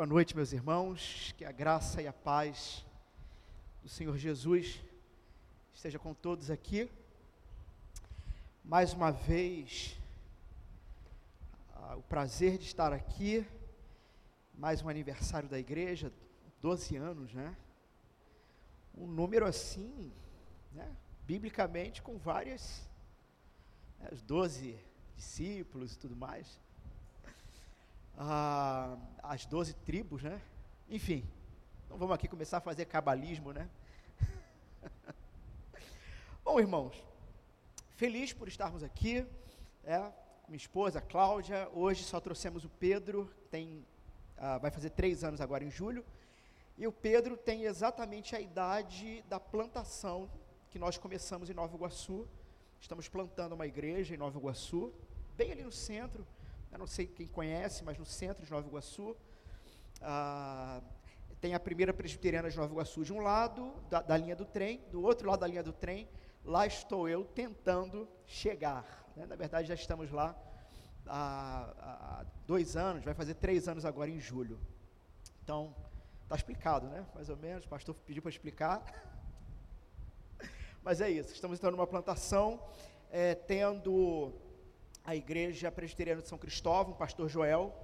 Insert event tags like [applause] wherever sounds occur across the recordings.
Boa noite, meus irmãos. Que a graça e a paz do Senhor Jesus esteja com todos aqui. Mais uma vez, ah, o prazer de estar aqui. Mais um aniversário da igreja, 12 anos, né? Um número assim, né? Biblicamente, com várias, né, os 12 discípulos e tudo mais ah, as doze tribos, né? Enfim, não vamos aqui começar a fazer cabalismo, né? [laughs] Bom, irmãos, feliz por estarmos aqui, é, minha esposa, Cláudia. Hoje só trouxemos o Pedro, tem, ah, vai fazer três anos agora em julho, e o Pedro tem exatamente a idade da plantação que nós começamos em Nova Iguaçu. Estamos plantando uma igreja em Nova Iguaçu, bem ali no centro eu não sei quem conhece, mas no centro de Nova Iguaçu, ah, tem a primeira presbiteriana de Nova Iguaçu de um lado da, da, linha do trem, do outro lado da linha do trem, lá estou eu tentando chegar. Né? Na verdade, já estamos lá há, há, dois anos, vai fazer três anos agora em julho. Então, está explicado, né? Mais ou menos, o pastor pediu para explicar. [laughs] Mas é isso, estamos entrando numa plantação, é, tendo a Igreja Presbiteriana de São Cristóvão, pastor Joel,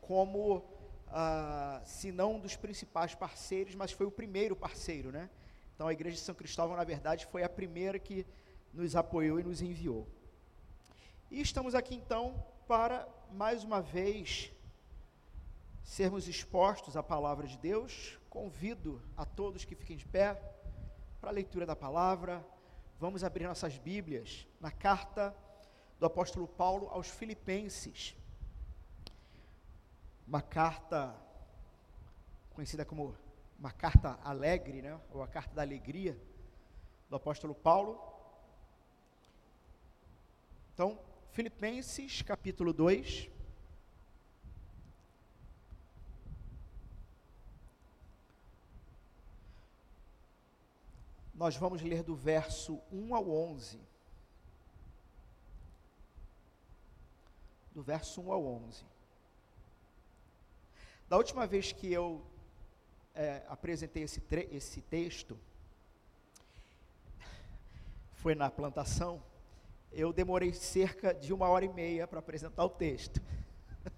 como, ah, se não um dos principais parceiros, mas foi o primeiro parceiro, né? Então a Igreja de São Cristóvão, na verdade, foi a primeira que nos apoiou e nos enviou. E estamos aqui então para, mais uma vez, sermos expostos à palavra de Deus. Convido a todos que fiquem de pé para a leitura da palavra. Vamos abrir nossas Bíblias na carta do apóstolo Paulo aos Filipenses. Uma carta conhecida como uma carta alegre, né? ou a carta da alegria do apóstolo Paulo. Então, Filipenses capítulo 2. Nós vamos ler do verso 1 ao 11. Do verso 1 ao 11. Da última vez que eu é, apresentei esse, esse texto, foi na plantação, eu demorei cerca de uma hora e meia para apresentar o texto. [laughs]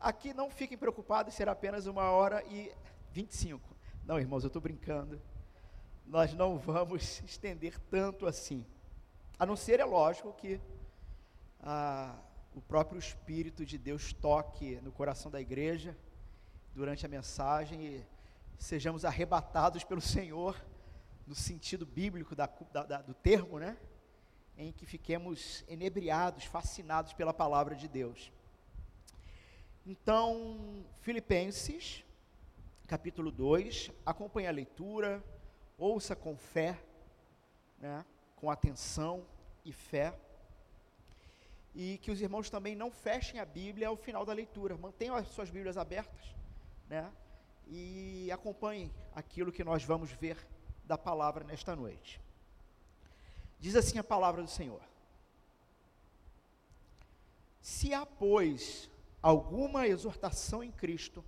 Aqui não fiquem preocupados, será apenas uma hora e 25. Não, irmãos, eu estou brincando. Nós não vamos estender tanto assim. A não ser, é lógico, que ah, o próprio Espírito de Deus toque no coração da igreja durante a mensagem e sejamos arrebatados pelo Senhor no sentido bíblico da, da, do termo, né? Em que fiquemos enebriados, fascinados pela palavra de Deus. Então, Filipenses, capítulo 2, acompanhe a leitura, ouça com fé, né? com atenção e fé e que os irmãos também não fechem a Bíblia ao final da leitura, mantenham as suas Bíblias abertas, né? E acompanhem aquilo que nós vamos ver da palavra nesta noite. Diz assim a palavra do Senhor: Se há, pois, alguma exortação em Cristo,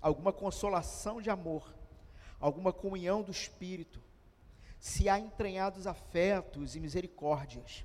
alguma consolação de amor, alguma comunhão do Espírito, se há entranhados afetos e misericórdias,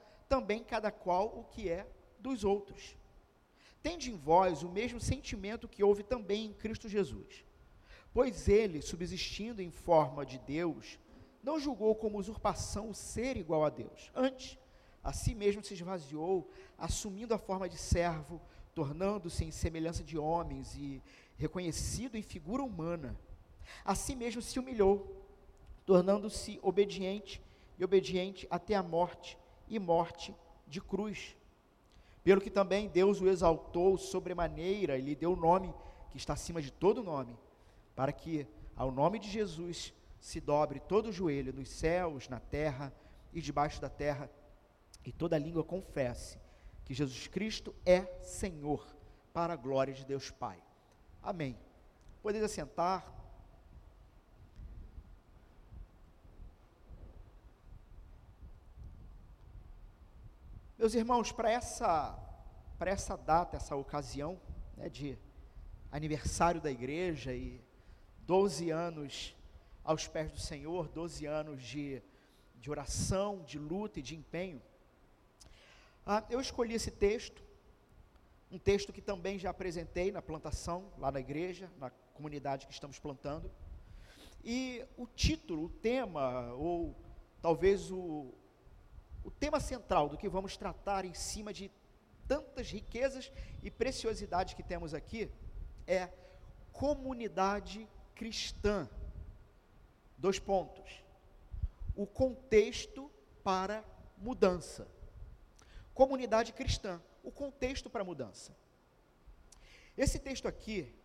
também cada qual o que é dos outros. Tende em vós o mesmo sentimento que houve também em Cristo Jesus. Pois ele, subsistindo em forma de Deus, não julgou como usurpação o ser igual a Deus. Antes, a si mesmo se esvaziou, assumindo a forma de servo, tornando-se em semelhança de homens e reconhecido em figura humana. A si mesmo se humilhou, tornando-se obediente e obediente até a morte e morte de cruz. Pelo que também Deus o exaltou sobremaneira e lhe deu o nome que está acima de todo nome, para que ao nome de Jesus se dobre todo o joelho nos céus, na terra e debaixo da terra, e toda língua confesse que Jesus Cristo é Senhor, para a glória de Deus Pai. Amém. Podeis assentar. Meus irmãos, para essa, essa data, essa ocasião né, de aniversário da igreja e 12 anos aos pés do Senhor, 12 anos de, de oração, de luta e de empenho. Ah, eu escolhi esse texto, um texto que também já apresentei na plantação, lá na igreja, na comunidade que estamos plantando. E o título, o tema, ou talvez o, o tema central do que vamos tratar em cima de tantas riquezas e preciosidades que temos aqui, é comunidade cristã. Dois pontos. O contexto para mudança. Comunidade cristã. O contexto para mudança. Esse texto aqui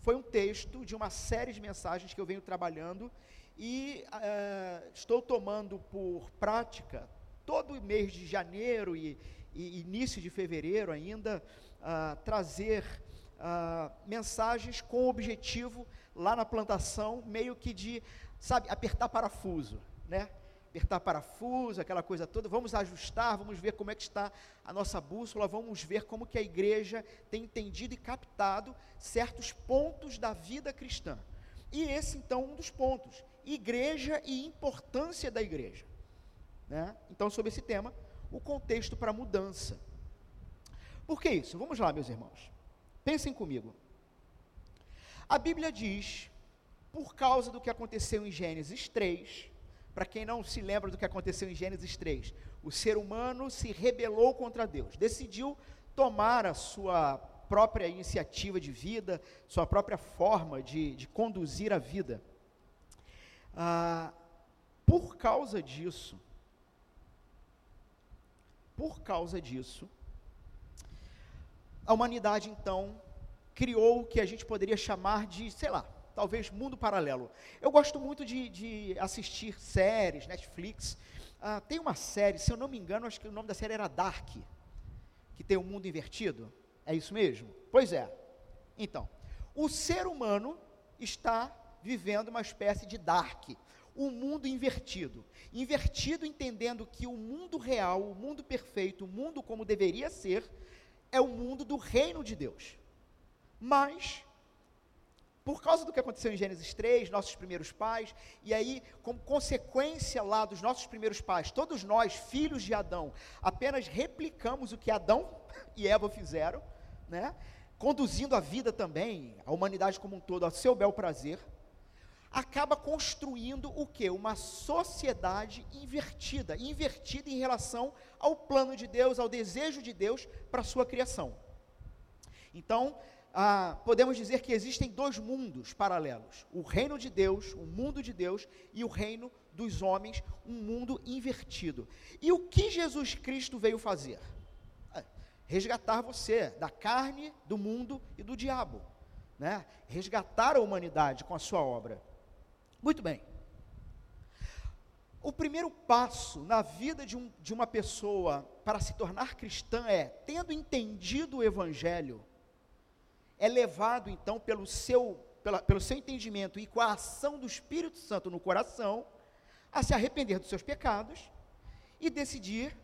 foi um texto de uma série de mensagens que eu venho trabalhando e uh, estou tomando por prática todo mês de janeiro e, e início de fevereiro ainda uh, trazer uh, mensagens com o objetivo lá na plantação meio que de sabe, apertar parafuso, né? Apertar parafuso, aquela coisa toda, vamos ajustar, vamos ver como é que está a nossa bússola, vamos ver como que a igreja tem entendido e captado certos pontos da vida cristã. E esse então um dos pontos, igreja e importância da igreja. Né? Então, sobre esse tema, o contexto para mudança. Por que isso? Vamos lá, meus irmãos. Pensem comigo. A Bíblia diz por causa do que aconteceu em Gênesis 3. Para quem não se lembra do que aconteceu em Gênesis 3, o ser humano se rebelou contra Deus, decidiu tomar a sua própria iniciativa de vida, sua própria forma de, de conduzir a vida. Ah, por causa disso, por causa disso, a humanidade então criou o que a gente poderia chamar de, sei lá, talvez mundo paralelo. Eu gosto muito de, de assistir séries, Netflix. Ah, tem uma série, se eu não me engano, acho que o nome da série era Dark, que tem o um mundo invertido. É isso mesmo? Pois é. Então, o ser humano está vivendo uma espécie de Dark, um mundo invertido. Invertido entendendo que o mundo real, o mundo perfeito, o mundo como deveria ser, é o mundo do reino de Deus. Mas por causa do que aconteceu em Gênesis 3, nossos primeiros pais, e aí, como consequência lá dos nossos primeiros pais, todos nós, filhos de Adão, apenas replicamos o que Adão [laughs] e Eva fizeram, né? conduzindo a vida também, a humanidade como um todo, ao seu bel prazer, acaba construindo o que? Uma sociedade invertida, invertida em relação ao plano de Deus, ao desejo de Deus para a sua criação. Então, ah, podemos dizer que existem dois mundos paralelos: o reino de Deus, o mundo de Deus, e o reino dos homens, um mundo invertido. E o que Jesus Cristo veio fazer? É, resgatar você da carne, do mundo e do diabo. Né? Resgatar a humanidade com a sua obra. Muito bem. O primeiro passo na vida de, um, de uma pessoa para se tornar cristã é, tendo entendido o Evangelho, é levado então pelo seu, pela, pelo seu entendimento e com a ação do Espírito Santo no coração, a se arrepender dos seus pecados e decidir,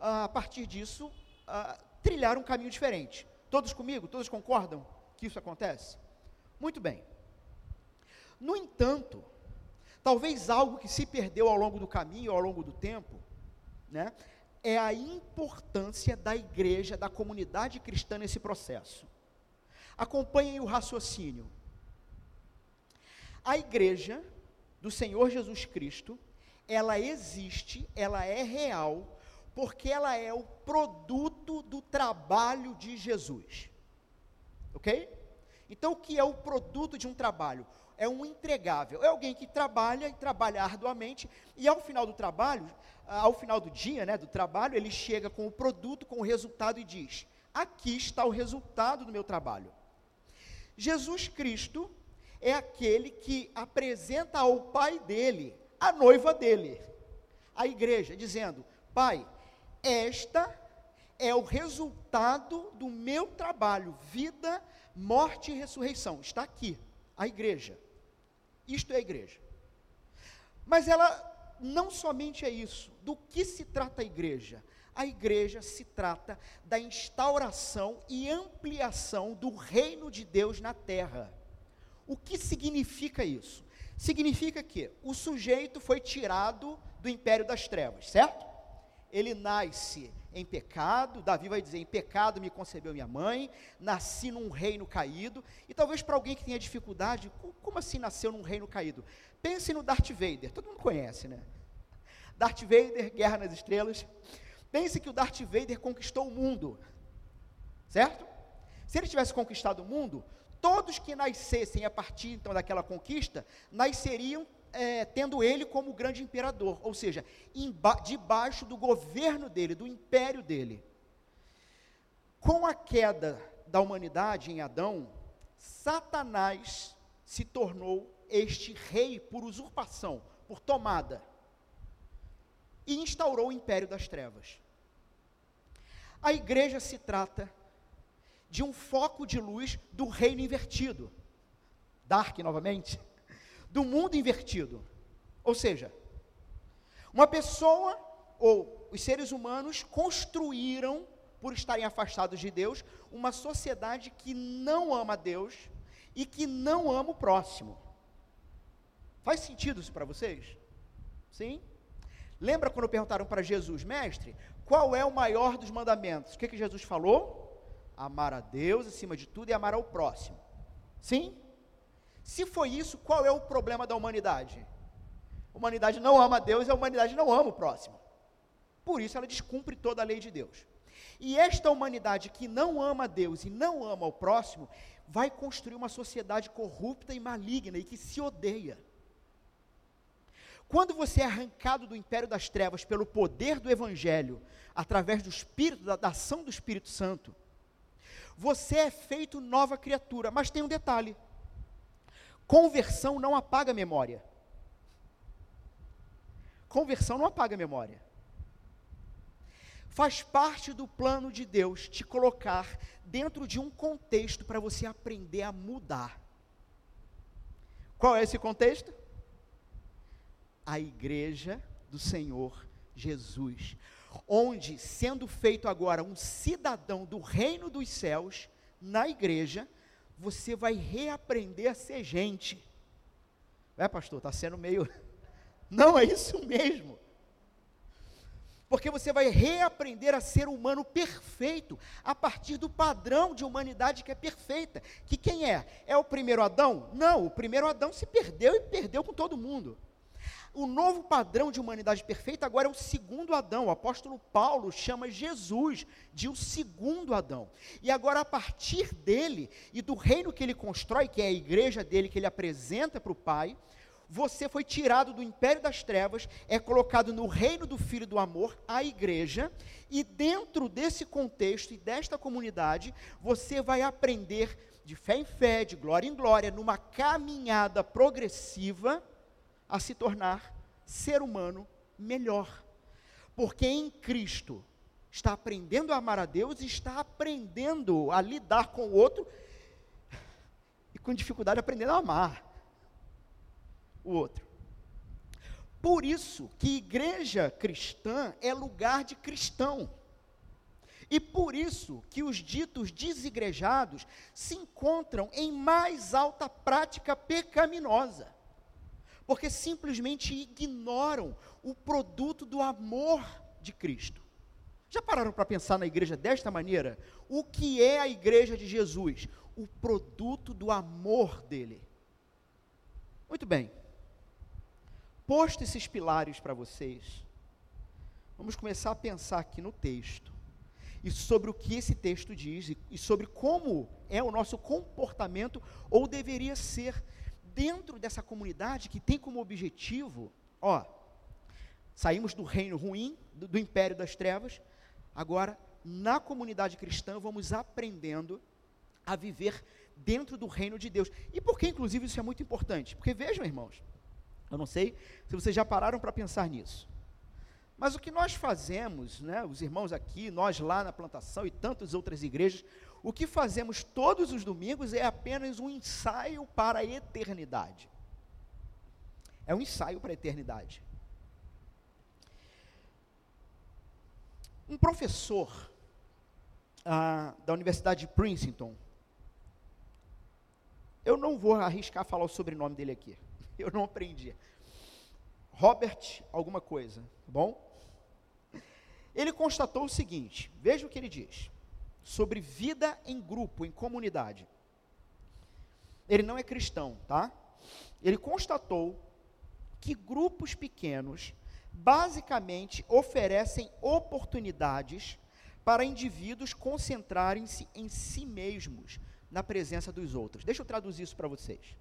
ah, a partir disso, ah, trilhar um caminho diferente. Todos comigo? Todos concordam que isso acontece? Muito bem. No entanto, talvez algo que se perdeu ao longo do caminho, ao longo do tempo, né, é a importância da igreja, da comunidade cristã nesse processo. Acompanhem o raciocínio. A igreja do Senhor Jesus Cristo, ela existe, ela é real, porque ela é o produto do trabalho de Jesus. Ok? Então, o que é o produto de um trabalho? É um entregável. É alguém que trabalha e trabalha arduamente, e ao final do trabalho, ao final do dia, né, do trabalho, ele chega com o produto, com o resultado e diz: Aqui está o resultado do meu trabalho. Jesus Cristo é aquele que apresenta ao pai dele a noiva dele, a igreja, dizendo: Pai, esta é o resultado do meu trabalho, vida, morte e ressurreição. Está aqui, a igreja. Isto é a igreja. Mas ela não somente é isso. Do que se trata a igreja? A igreja se trata da instauração e ampliação do reino de Deus na terra. O que significa isso? Significa que o sujeito foi tirado do império das trevas, certo? Ele nasce em pecado, Davi vai dizer: em pecado me concebeu minha mãe, nasci num reino caído. E talvez para alguém que tenha dificuldade, como assim nasceu num reino caído? Pense no Darth Vader, todo mundo conhece, né? Darth Vader, Guerra nas Estrelas. Pense que o Darth Vader conquistou o mundo, certo? Se ele tivesse conquistado o mundo, todos que nascessem a partir então daquela conquista, nasceriam é, tendo ele como grande imperador, ou seja, debaixo do governo dele, do império dele. Com a queda da humanidade em Adão, Satanás se tornou este rei por usurpação, por tomada, e instaurou o império das trevas. A igreja se trata de um foco de luz do reino invertido. Dark novamente. Do mundo invertido. Ou seja, uma pessoa ou os seres humanos construíram, por estarem afastados de Deus, uma sociedade que não ama Deus e que não ama o próximo. Faz sentido isso para vocês? Sim? Lembra quando perguntaram para Jesus, mestre, qual é o maior dos mandamentos? O que, que Jesus falou? Amar a Deus acima de tudo e amar ao próximo. Sim? Se foi isso, qual é o problema da humanidade? A humanidade não ama Deus e a humanidade não ama o próximo. Por isso ela descumpre toda a lei de Deus. E esta humanidade que não ama Deus e não ama o próximo, vai construir uma sociedade corrupta e maligna e que se odeia. Quando você é arrancado do império das trevas pelo poder do Evangelho, através do Espírito, da, da ação do Espírito Santo, você é feito nova criatura. Mas tem um detalhe: conversão não apaga a memória. Conversão não apaga a memória. Faz parte do plano de Deus te colocar dentro de um contexto para você aprender a mudar. Qual é esse contexto? a igreja do Senhor Jesus, onde, sendo feito agora um cidadão do reino dos céus, na igreja, você vai reaprender a ser gente. É, pastor, está sendo meio. [laughs] Não, é isso mesmo. Porque você vai reaprender a ser humano perfeito, a partir do padrão de humanidade que é perfeita. Que quem é? É o primeiro Adão? Não, o primeiro Adão se perdeu e perdeu com todo mundo. O novo padrão de humanidade perfeita agora é o segundo Adão. O apóstolo Paulo chama Jesus de o segundo Adão. E agora, a partir dele e do reino que ele constrói, que é a igreja dele, que ele apresenta para o Pai, você foi tirado do império das trevas, é colocado no reino do Filho do Amor, a igreja, e dentro desse contexto e desta comunidade, você vai aprender de fé em fé, de glória em glória, numa caminhada progressiva a se tornar ser humano melhor. Porque em Cristo está aprendendo a amar a Deus e está aprendendo a lidar com o outro e com dificuldade aprendendo a amar o outro. Por isso que igreja cristã é lugar de cristão. E por isso que os ditos desigrejados se encontram em mais alta prática pecaminosa porque simplesmente ignoram o produto do amor de Cristo. Já pararam para pensar na igreja desta maneira? O que é a igreja de Jesus? O produto do amor dele. Muito bem. Posto esses pilares para vocês, vamos começar a pensar aqui no texto. E sobre o que esse texto diz, e sobre como é o nosso comportamento, ou deveria ser dentro dessa comunidade que tem como objetivo, ó, saímos do reino ruim, do, do império das trevas, agora na comunidade cristã vamos aprendendo a viver dentro do reino de Deus. E por que, inclusive, isso é muito importante? Porque vejam, irmãos, eu não sei se vocês já pararam para pensar nisso. Mas o que nós fazemos, né, os irmãos aqui, nós lá na plantação e tantas outras igrejas, o que fazemos todos os domingos é apenas um ensaio para a eternidade. É um ensaio para a eternidade. Um professor ah, da Universidade de Princeton, eu não vou arriscar falar o sobrenome dele aqui, [laughs] eu não aprendi. Robert alguma coisa, tá bom? Ele constatou o seguinte, veja o que ele diz, sobre vida em grupo, em comunidade. Ele não é cristão, tá? Ele constatou que grupos pequenos basicamente oferecem oportunidades para indivíduos concentrarem-se em si mesmos na presença dos outros. Deixa eu traduzir isso para vocês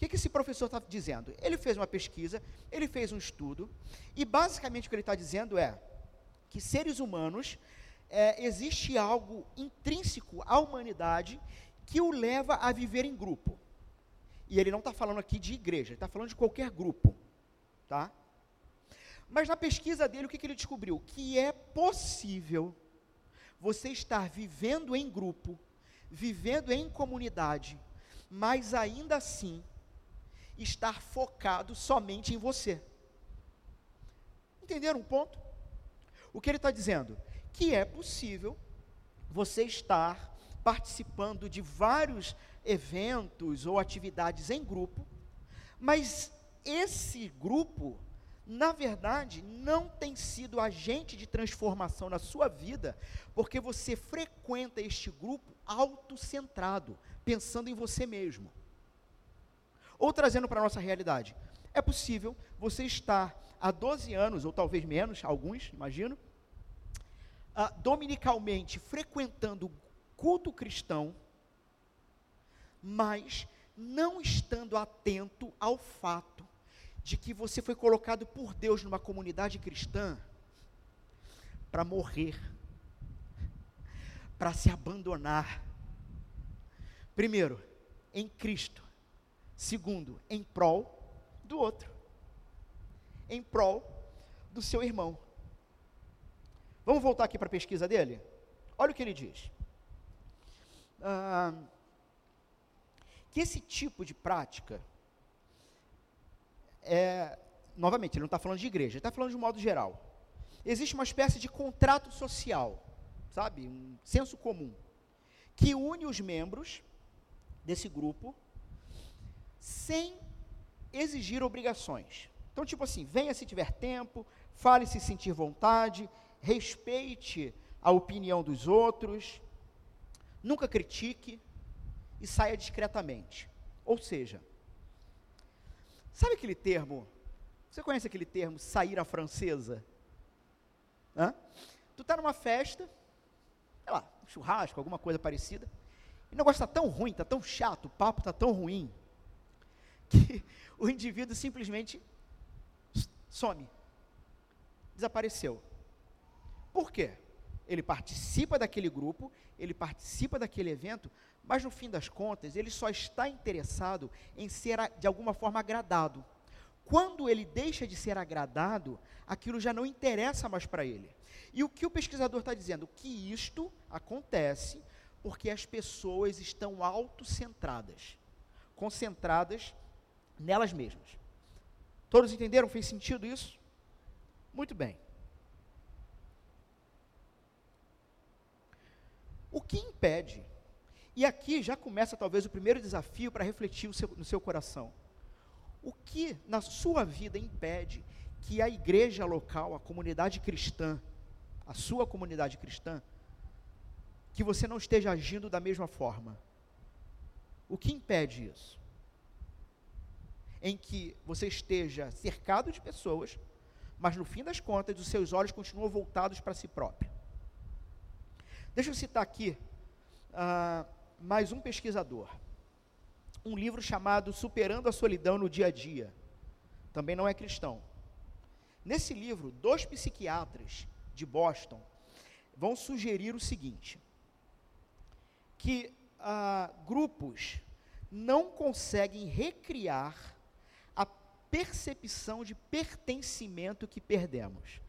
que, que esse professor está dizendo? Ele fez uma pesquisa, ele fez um estudo, e basicamente o que ele está dizendo é que seres humanos, é, existe algo intrínseco à humanidade que o leva a viver em grupo. E ele não está falando aqui de igreja, ele está falando de qualquer grupo. Tá? Mas na pesquisa dele, o que, que ele descobriu? Que é possível você estar vivendo em grupo, vivendo em comunidade, mas ainda assim estar focado somente em você. Entenderam um ponto? O que ele está dizendo? Que é possível você estar participando de vários eventos ou atividades em grupo, mas esse grupo, na verdade, não tem sido agente de transformação na sua vida, porque você frequenta este grupo autocentrado, pensando em você mesmo. Ou trazendo para a nossa realidade, é possível você estar há 12 anos, ou talvez menos, alguns, imagino, uh, dominicalmente frequentando culto cristão, mas não estando atento ao fato de que você foi colocado por Deus numa comunidade cristã para morrer, para se abandonar. Primeiro, em Cristo, Segundo, em prol do outro. Em prol do seu irmão. Vamos voltar aqui para a pesquisa dele? Olha o que ele diz. Ah, que esse tipo de prática é, novamente, ele não está falando de igreja, ele está falando de um modo geral. Existe uma espécie de contrato social, sabe? Um senso comum, que une os membros desse grupo sem exigir obrigações. Então, tipo assim, venha se tiver tempo, fale se sentir vontade, respeite a opinião dos outros, nunca critique e saia discretamente. Ou seja, sabe aquele termo? Você conhece aquele termo sair à francesa? Hã? Tu está numa festa, sei lá, um churrasco, alguma coisa parecida, e o negócio está tão ruim, está tão chato, o papo está tão ruim, [laughs] que o indivíduo simplesmente some, desapareceu. Por quê? Ele participa daquele grupo, ele participa daquele evento, mas no fim das contas, ele só está interessado em ser de alguma forma agradado. Quando ele deixa de ser agradado, aquilo já não interessa mais para ele. E o que o pesquisador está dizendo? Que isto acontece porque as pessoas estão autocentradas, concentradas nelas mesmas. Todos entenderam? Fez sentido isso? Muito bem. O que impede? E aqui já começa talvez o primeiro desafio para refletir seu, no seu coração. O que na sua vida impede que a igreja local, a comunidade cristã, a sua comunidade cristã, que você não esteja agindo da mesma forma? O que impede isso? em que você esteja cercado de pessoas, mas no fim das contas os seus olhos continuam voltados para si próprio. Deixa eu citar aqui uh, mais um pesquisador. Um livro chamado Superando a Solidão no Dia a Dia. Também não é cristão. Nesse livro, dois psiquiatras de Boston vão sugerir o seguinte: que ah, grupos não conseguem recriar a percepção de pertencimento que perdemos.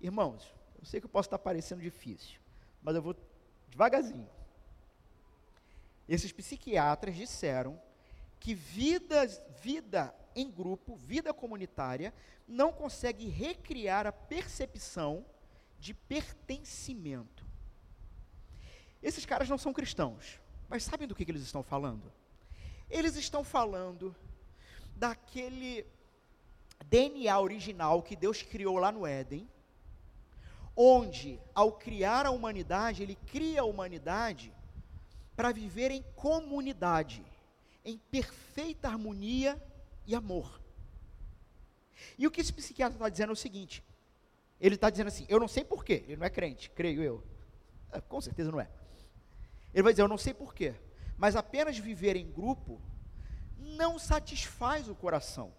Irmãos, eu sei que eu posso estar parecendo difícil, mas eu vou devagarzinho. Esses psiquiatras disseram que vida, vida em grupo, vida comunitária, não consegue recriar a percepção de pertencimento. Esses caras não são cristãos, mas sabem do que, que eles estão falando? Eles estão falando daquele DNA original que Deus criou lá no Éden, onde, ao criar a humanidade, Ele cria a humanidade para viver em comunidade, em perfeita harmonia e amor. E o que esse psiquiatra está dizendo é o seguinte: ele está dizendo assim, eu não sei porquê, ele não é crente, creio eu. É, com certeza não é. Ele vai dizer, eu não sei porquê, mas apenas viver em grupo não satisfaz o coração,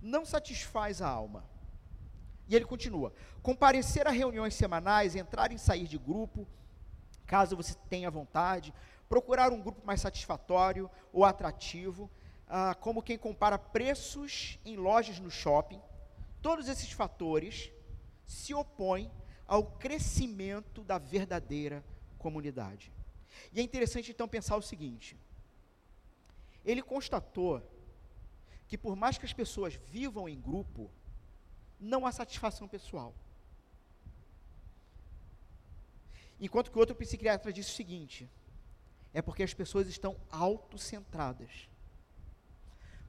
não satisfaz a alma. E ele continua: comparecer a reuniões semanais, entrar e sair de grupo, caso você tenha vontade, procurar um grupo mais satisfatório ou atrativo, ah, como quem compara preços em lojas no shopping, todos esses fatores se opõem ao crescimento da verdadeira comunidade. E é interessante então pensar o seguinte: ele constatou que por mais que as pessoas vivam em grupo, não há satisfação pessoal. Enquanto que outro psiquiatra disse o seguinte: é porque as pessoas estão autocentradas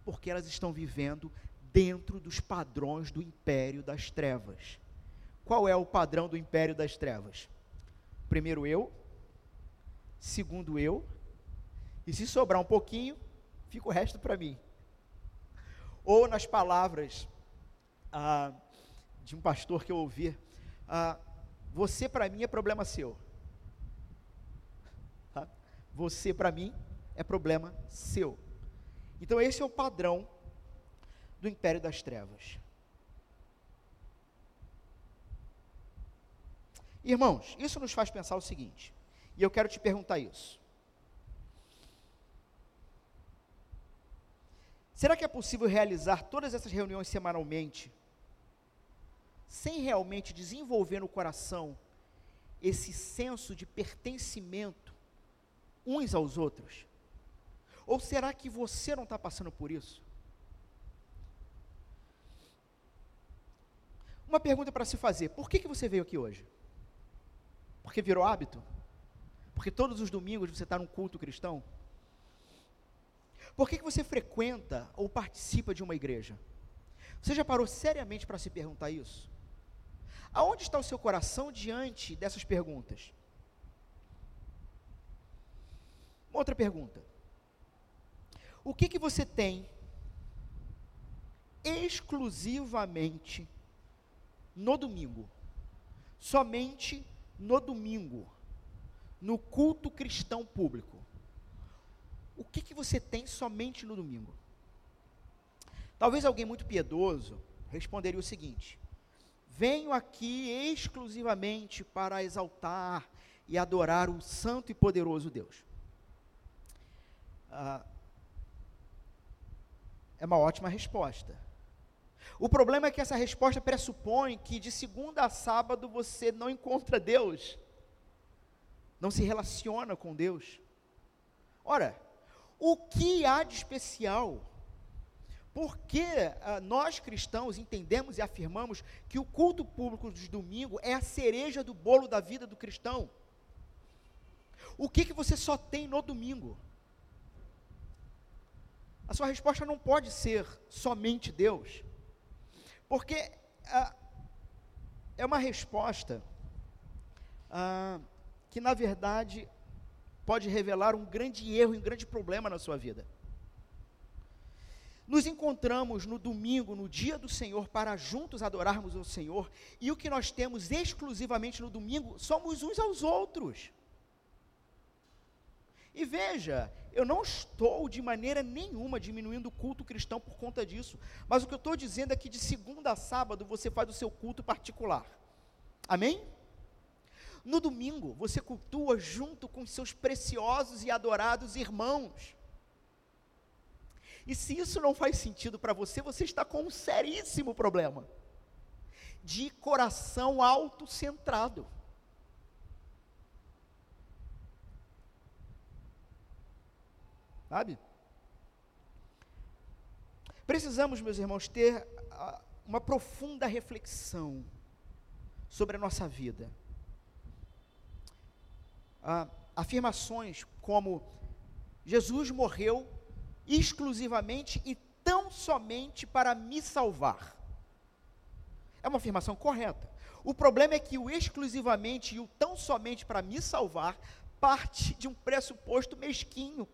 porque elas estão vivendo dentro dos padrões do império das trevas. Qual é o padrão do império das trevas? Primeiro eu, segundo eu, e se sobrar um pouquinho, fica o resto para mim. Ou nas palavras ah, de um pastor que eu ouvi, ah, você para mim é problema seu. Tá? Você para mim é problema seu. Então, esse é o padrão do império das trevas. Irmãos, isso nos faz pensar o seguinte, e eu quero te perguntar isso. Será que é possível realizar todas essas reuniões semanalmente, sem realmente desenvolver no coração esse senso de pertencimento uns aos outros? Ou será que você não está passando por isso? Uma pergunta para se fazer: por que, que você veio aqui hoje? Porque virou hábito? Porque todos os domingos você está num culto cristão? Por que, que você frequenta ou participa de uma igreja? Você já parou seriamente para se perguntar isso? Aonde está o seu coração diante dessas perguntas? Uma outra pergunta. O que, que você tem exclusivamente no domingo? Somente no domingo, no culto cristão público. O que, que você tem somente no domingo? Talvez alguém muito piedoso responderia o seguinte: venho aqui exclusivamente para exaltar e adorar o santo e poderoso Deus. Ah, é uma ótima resposta. O problema é que essa resposta pressupõe que de segunda a sábado você não encontra Deus, não se relaciona com Deus. Ora, o que há de especial? Porque ah, nós cristãos entendemos e afirmamos que o culto público de domingo é a cereja do bolo da vida do cristão. O que, que você só tem no domingo? a sua resposta não pode ser somente Deus, porque ah, é uma resposta ah, que, na verdade, pode revelar um grande erro um grande problema na sua vida. Nos encontramos no domingo, no dia do Senhor, para juntos adorarmos o Senhor, e o que nós temos exclusivamente no domingo somos uns aos outros. E veja, eu não estou de maneira nenhuma diminuindo o culto cristão por conta disso, mas o que eu estou dizendo é que de segunda a sábado você faz o seu culto particular. Amém? No domingo, você cultua junto com seus preciosos e adorados irmãos. E se isso não faz sentido para você, você está com um seríssimo problema de coração autocentrado. Sabe? Precisamos, meus irmãos, ter uh, uma profunda reflexão sobre a nossa vida. Uh, afirmações como Jesus morreu exclusivamente e tão somente para me salvar. É uma afirmação correta. O problema é que o exclusivamente e o tão somente para me salvar parte de um pressuposto mesquinho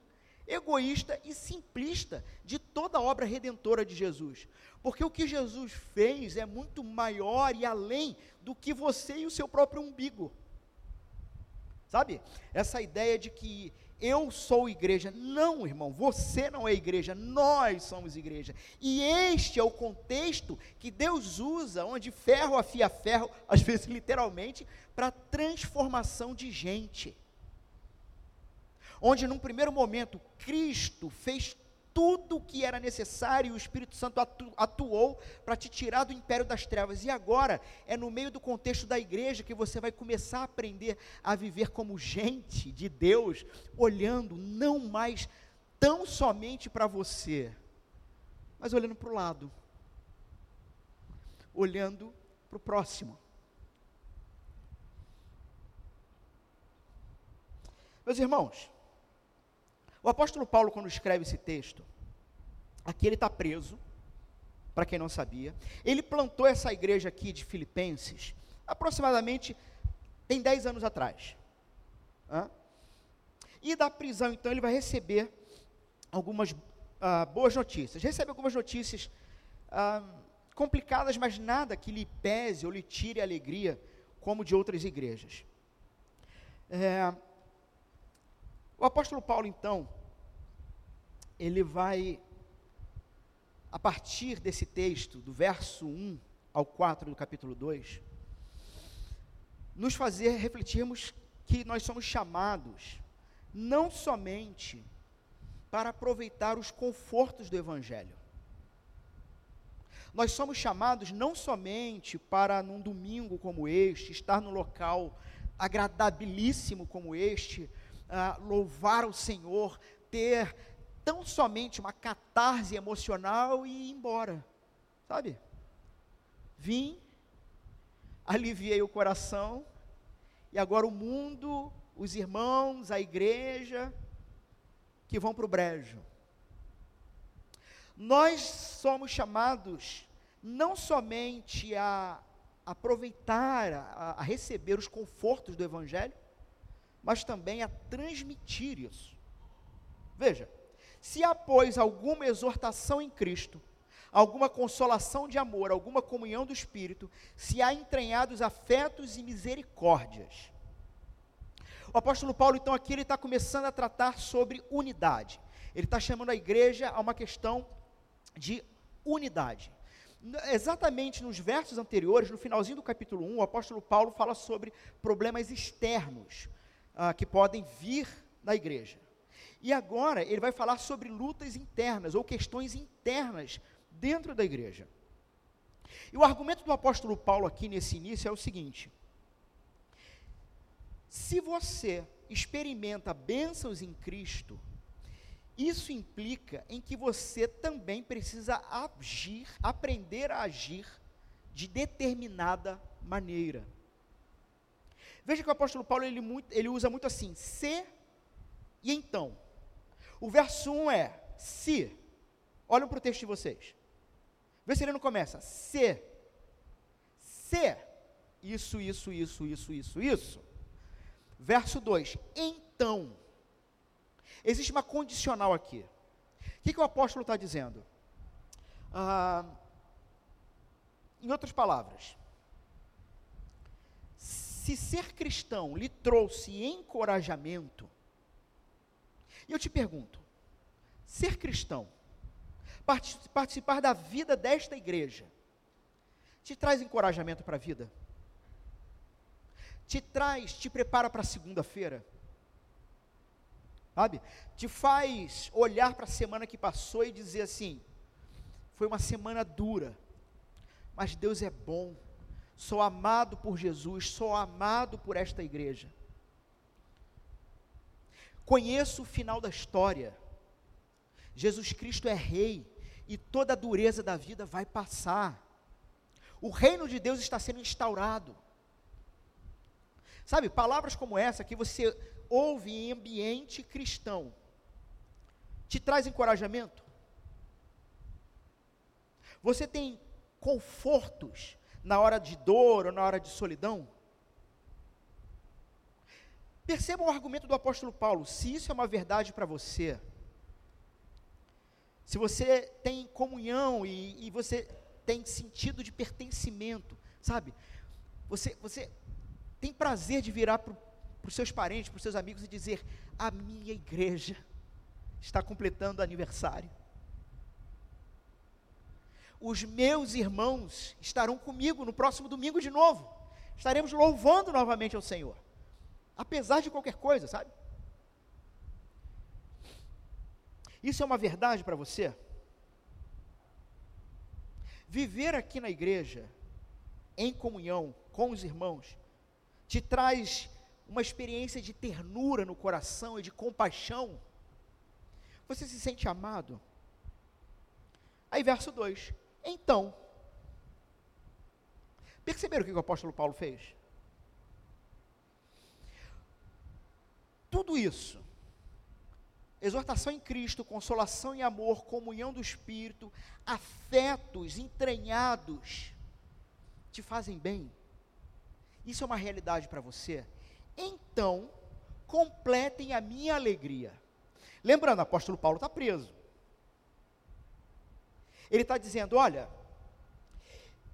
egoísta e simplista de toda a obra redentora de Jesus. Porque o que Jesus fez é muito maior e além do que você e o seu próprio umbigo. Sabe? Essa ideia de que eu sou igreja. Não, irmão, você não é igreja, nós somos igreja. E este é o contexto que Deus usa, onde ferro afia ferro, [laughs] às vezes literalmente, para transformação de gente onde num primeiro momento Cristo fez tudo o que era necessário e o Espírito Santo atu, atuou para te tirar do império das trevas. E agora é no meio do contexto da igreja que você vai começar a aprender a viver como gente de Deus, olhando não mais tão somente para você, mas olhando para o lado, olhando para o próximo. Meus irmãos, o apóstolo Paulo, quando escreve esse texto, aqui ele está preso, para quem não sabia. Ele plantou essa igreja aqui de Filipenses, aproximadamente tem 10 anos atrás. Hã? E da prisão, então, ele vai receber algumas ah, boas notícias. Recebe algumas notícias ah, complicadas, mas nada que lhe pese ou lhe tire a alegria, como de outras igrejas. É, o apóstolo Paulo, então, ele vai, a partir desse texto, do verso 1 ao 4 do capítulo 2, nos fazer refletirmos que nós somos chamados não somente para aproveitar os confortos do Evangelho. Nós somos chamados não somente para, num domingo como este, estar num local agradabilíssimo como este, uh, louvar o Senhor, ter tão somente uma catarse emocional e ir embora, sabe? Vim, aliviei o coração, e agora o mundo, os irmãos, a igreja, que vão para o brejo. Nós somos chamados não somente a aproveitar, a, a receber os confortos do Evangelho, mas também a transmitir isso. Veja, se há, pois, alguma exortação em Cristo, alguma consolação de amor, alguma comunhão do Espírito, se há entranhados afetos e misericórdias. O apóstolo Paulo, então, aqui ele está começando a tratar sobre unidade. Ele está chamando a igreja a uma questão de unidade. Exatamente nos versos anteriores, no finalzinho do capítulo 1, o apóstolo Paulo fala sobre problemas externos, ah, que podem vir na igreja. E agora ele vai falar sobre lutas internas ou questões internas dentro da igreja. E o argumento do apóstolo Paulo aqui nesse início é o seguinte: se você experimenta bênçãos em Cristo, isso implica em que você também precisa agir, aprender a agir de determinada maneira. Veja que o apóstolo Paulo ele, muito, ele usa muito assim, se e então. O verso 1 é se. Olhem para o texto de vocês. Vê se ele não começa. Se. Se. Isso, isso, isso, isso, isso, isso. Verso 2. Então. Existe uma condicional aqui. O que, que o apóstolo está dizendo? Ah, em outras palavras, se ser cristão lhe trouxe encorajamento, eu te pergunto, ser cristão, participar da vida desta igreja, te traz encorajamento para a vida? te traz, te prepara para segunda-feira. Sabe? Te faz olhar para a semana que passou e dizer assim: foi uma semana dura, mas Deus é bom. Sou amado por Jesus, sou amado por esta igreja. Conheço o final da história. Jesus Cristo é rei e toda a dureza da vida vai passar. O reino de Deus está sendo instaurado. Sabe, palavras como essa que você ouve em ambiente cristão, te traz encorajamento? Você tem confortos na hora de dor ou na hora de solidão? Perceba o argumento do apóstolo Paulo. Se isso é uma verdade para você, se você tem comunhão e, e, você tem sentido de pertencimento, sabe? Você, você tem prazer de virar para os seus parentes, para os seus amigos e dizer: A minha igreja está completando aniversário. Os meus irmãos estarão comigo no próximo domingo de novo. Estaremos louvando novamente ao Senhor apesar de qualquer coisa, sabe? Isso é uma verdade para você? Viver aqui na igreja, em comunhão com os irmãos, te traz uma experiência de ternura no coração e de compaixão. Você se sente amado? Aí, verso 2: Então, perceberam o que o apóstolo Paulo fez? Tudo isso, exortação em Cristo, consolação em amor, comunhão do Espírito, afetos entranhados, te fazem bem. Isso é uma realidade para você? Então, completem a minha alegria. Lembrando, o apóstolo Paulo está preso. Ele está dizendo: olha,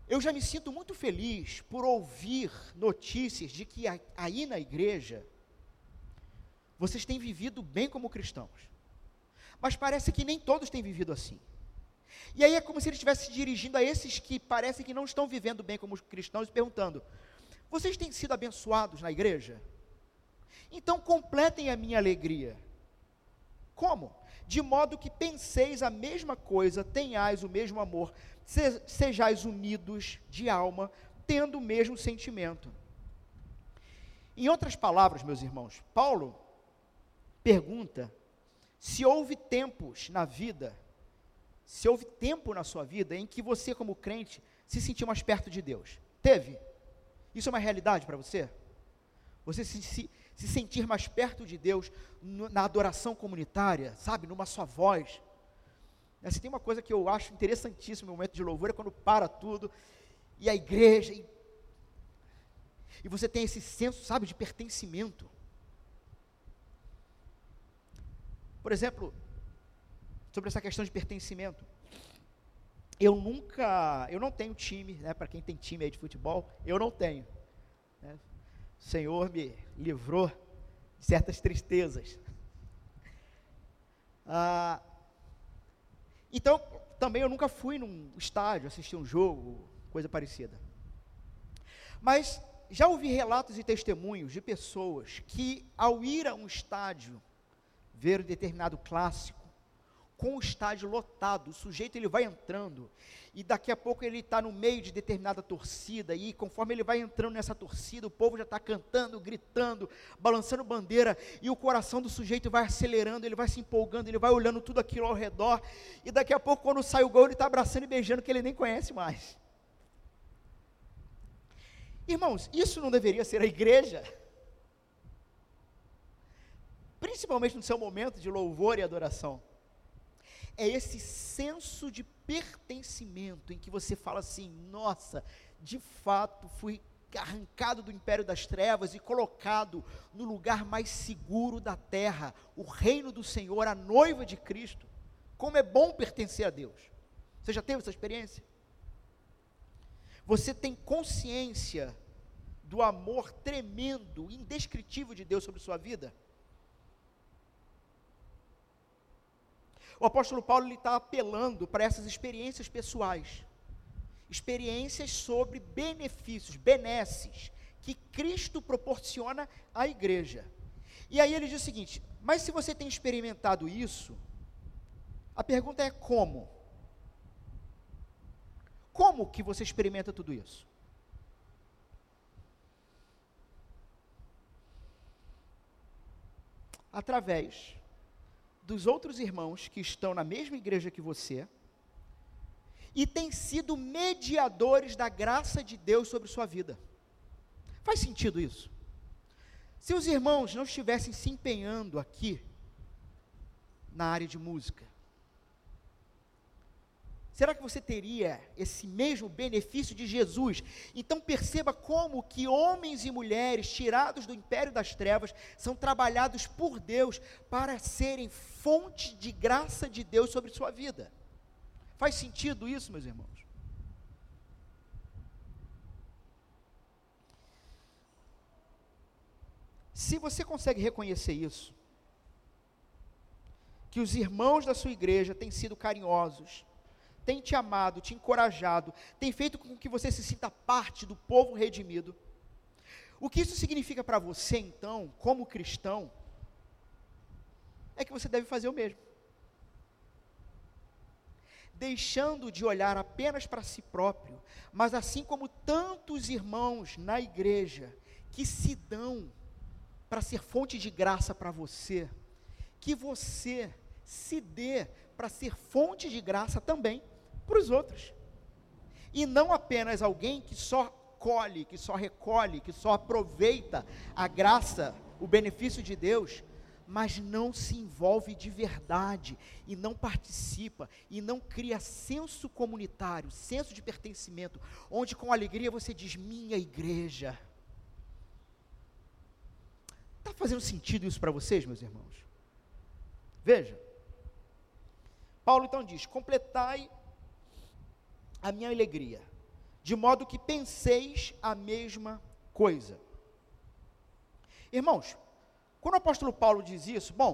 eu já me sinto muito feliz por ouvir notícias de que aí na igreja vocês têm vivido bem como cristãos. Mas parece que nem todos têm vivido assim. E aí é como se ele estivesse se dirigindo a esses que parecem que não estão vivendo bem como cristãos perguntando: Vocês têm sido abençoados na igreja? Então completem a minha alegria. Como? De modo que penseis a mesma coisa, tenhais o mesmo amor, sejais unidos de alma, tendo o mesmo sentimento. Em outras palavras, meus irmãos, Paulo pergunta se houve tempos na vida, se houve tempo na sua vida em que você, como crente, se sentiu mais perto de Deus. Teve? Isso é uma realidade para você? Você se, se, se, sentir mais perto de Deus na adoração comunitária, sabe, numa só voz. Assim, tem uma coisa que eu acho interessantíssima no momento de louvor, é quando para tudo, e a igreja, e, e você tem esse senso, sabe, de pertencimento. Por exemplo, sobre essa questão de pertencimento. Eu nunca, eu não tenho time, né, para quem tem time aí de futebol, eu não tenho. Né? O Senhor me livrou de certas tristezas. [laughs] Ah, então, também eu nunca fui num estádio assistir um jogo, coisa parecida. Mas já ouvi relatos e testemunhos de pessoas que, ao ir a um estádio, ver um determinado clássico, com o estádio lotado, o sujeito ele vai entrando, e daqui a pouco ele está no meio de determinada torcida, e conforme ele vai entrando nessa torcida, o povo já está cantando, gritando, balançando bandeira, e o coração do sujeito vai acelerando, ele vai se empolgando, ele vai olhando tudo aquilo ao redor, e daqui a pouco, quando sai o gol, ele está abraçando e beijando que ele nem conhece mais. Irmãos, isso não deveria ser a igreja? principalmente no seu momento de louvor e adoração, é esse senso de pertencimento em que você fala assim: nossa, de fato fui arrancado do império das trevas e colocado no lugar mais seguro da terra, o reino do Senhor, a noiva de Cristo. Como é bom pertencer a Deus. Você já teve essa experiência? Você tem consciência do amor tremendo, indescritível de Deus sobre sua vida? O apóstolo Paulo está apelando para essas experiências pessoais, experiências sobre benefícios, benesses que Cristo proporciona à igreja. E aí ele diz o seguinte: mas se você tem experimentado isso, a pergunta é como? Como que você experimenta tudo isso? Através dos outros irmãos que estão na mesma igreja que você e têm sido mediadores da graça de Deus sobre sua vida. Faz sentido isso? Se os irmãos não estivessem se empenhando aqui na área de música, será que você teria esse mesmo benefício de Jesus? Então perceba como que homens e mulheres tirados do império das trevas são trabalhados por Deus para serem fonte de graça de Deus sobre sua vida. Faz sentido isso, meus irmãos? Se você consegue reconhecer isso, que os irmãos da sua igreja têm sido carinhosos, têm te amado, te encorajado, têm feito com que você se sinta parte do povo redimido, o que isso significa para você, então, como cristão, é que você deve fazer o mesmo. Deixando de olhar apenas para si próprio, mas assim como tantos irmãos na igreja que se dão para ser fonte de graça para você, que você se dê para ser fonte de graça também para os outros. E não apenas alguém que só colhe, que só recolhe, que só aproveita a graça, o benefício de Deus, mas não se envolve de verdade e não participa e não cria senso comunitário, senso de pertencimento, onde com alegria você diz: minha igreja Está fazendo sentido isso para vocês, meus irmãos? Veja. Paulo então diz: completai a minha alegria, de modo que penseis a mesma coisa. Irmãos, quando o apóstolo Paulo diz isso, bom,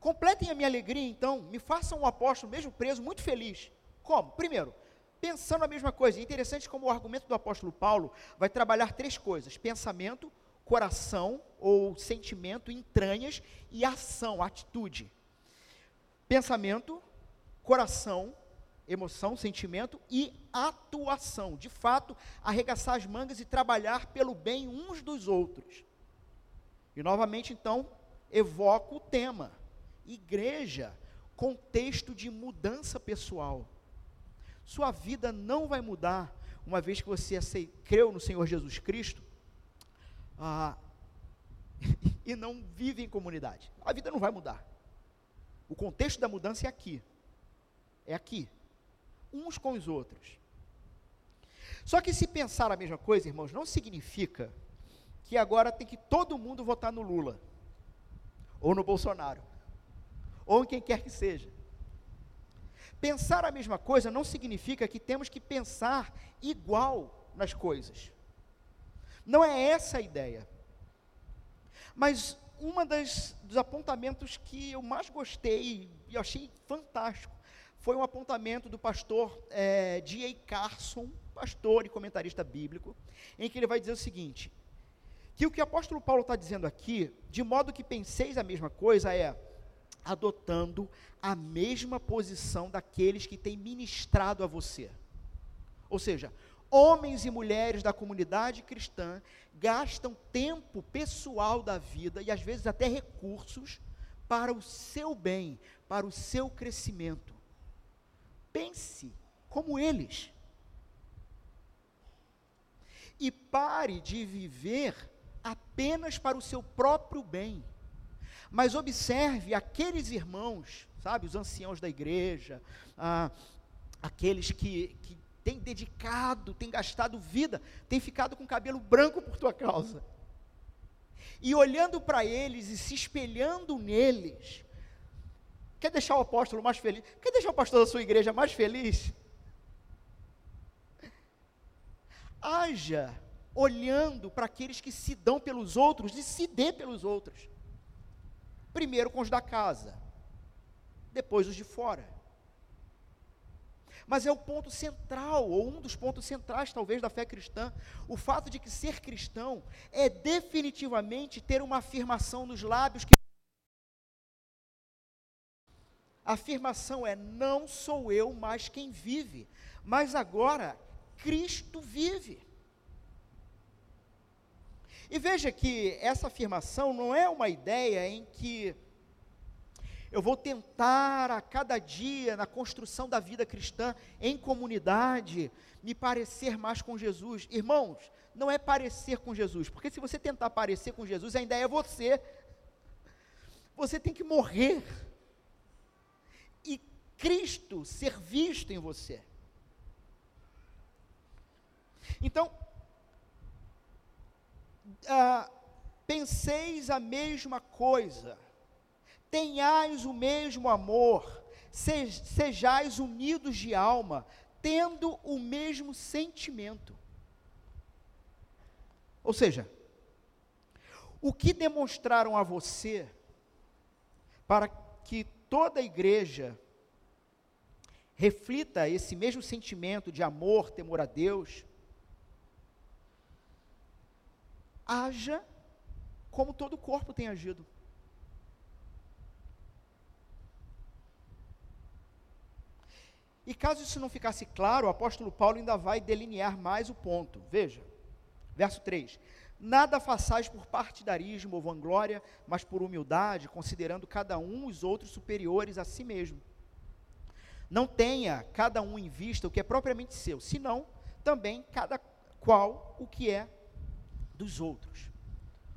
completem a minha alegria então, me façam um apóstolo, mesmo preso, muito feliz. Como? Primeiro, pensando a mesma coisa. É interessante como o argumento do apóstolo Paulo vai trabalhar três coisas: pensamento, coração ou sentimento, entranhas e ação, atitude. Pensamento, coração, emoção, sentimento e atuação. De fato, arregaçar as mangas e trabalhar pelo bem uns dos outros. E novamente, então, evoco o tema: igreja, contexto de mudança pessoal. Sua vida não vai mudar uma vez que você creu no Senhor Jesus Cristo ah, [laughs] e não vive em comunidade. A vida não vai mudar. O contexto da mudança é aqui. É aqui. Uns com os outros. Só que se pensar a mesma coisa, irmãos, não significa que agora tem que todo mundo votar no Lula, ou no Bolsonaro, ou em quem quer que seja. Pensar a mesma coisa não significa que temos que pensar igual nas coisas. Não é essa a ideia. Mas uma das dos apontamentos que eu mais gostei e achei fantástico foi um apontamento do pastor é, D.A. Carson, pastor e comentarista bíblico, em que ele vai dizer o seguinte: que o que o apóstolo Paulo está dizendo aqui, de modo que penseis a mesma coisa, é adotando a mesma posição daqueles que têm ministrado a você. Ou seja, homens e mulheres da comunidade cristã gastam tempo pessoal da vida e às vezes até recursos para o seu bem, para o seu crescimento. Pense como eles. E pare de viver apenas para o seu próprio bem. Mas observe aqueles irmãos, sabe, os anciãos da igreja, ah, aqueles que, que tem dedicado, tem gastado vida, tem ficado com cabelo branco por tua causa. E olhando para eles e se espelhando neles, quer deixar o apóstolo mais feliz? Quer deixar o pastor da sua igreja mais feliz? Haja olhando para aqueles que se dão pelos outros e se dê pelos outros. Primeiro com os da casa, depois os de fora. Mas é o ponto central, ou um dos pontos centrais, talvez, da fé cristã. O fato de que ser cristão é definitivamente ter uma afirmação nos lábios que. A afirmação é: não sou eu mais quem vive, mas agora Cristo vive. E veja que essa afirmação não é uma ideia em que eu vou tentar a cada dia, na construção da vida cristã, em comunidade, me parecer mais com Jesus. Irmãos, não é parecer com Jesus, porque se você tentar parecer com Jesus, ainda é você. Você tem que morrer. E Cristo ser visto em você. Então, ah, penseis a mesma coisa tenhais o mesmo amor, sejais unidos de alma, tendo o mesmo sentimento. Ou seja, o que demonstraram a você para que toda a igreja reflita esse mesmo sentimento de amor, temor a Deus, haja como todo o corpo tem agido. E caso isso não ficasse claro, o apóstolo Paulo ainda vai delinear mais o ponto. Veja, verso 3: Nada façais por partidarismo ou vanglória, mas por humildade, considerando cada um os outros superiores a si mesmo. Não tenha cada um em vista o que é propriamente seu, senão também cada qual o que é dos outros.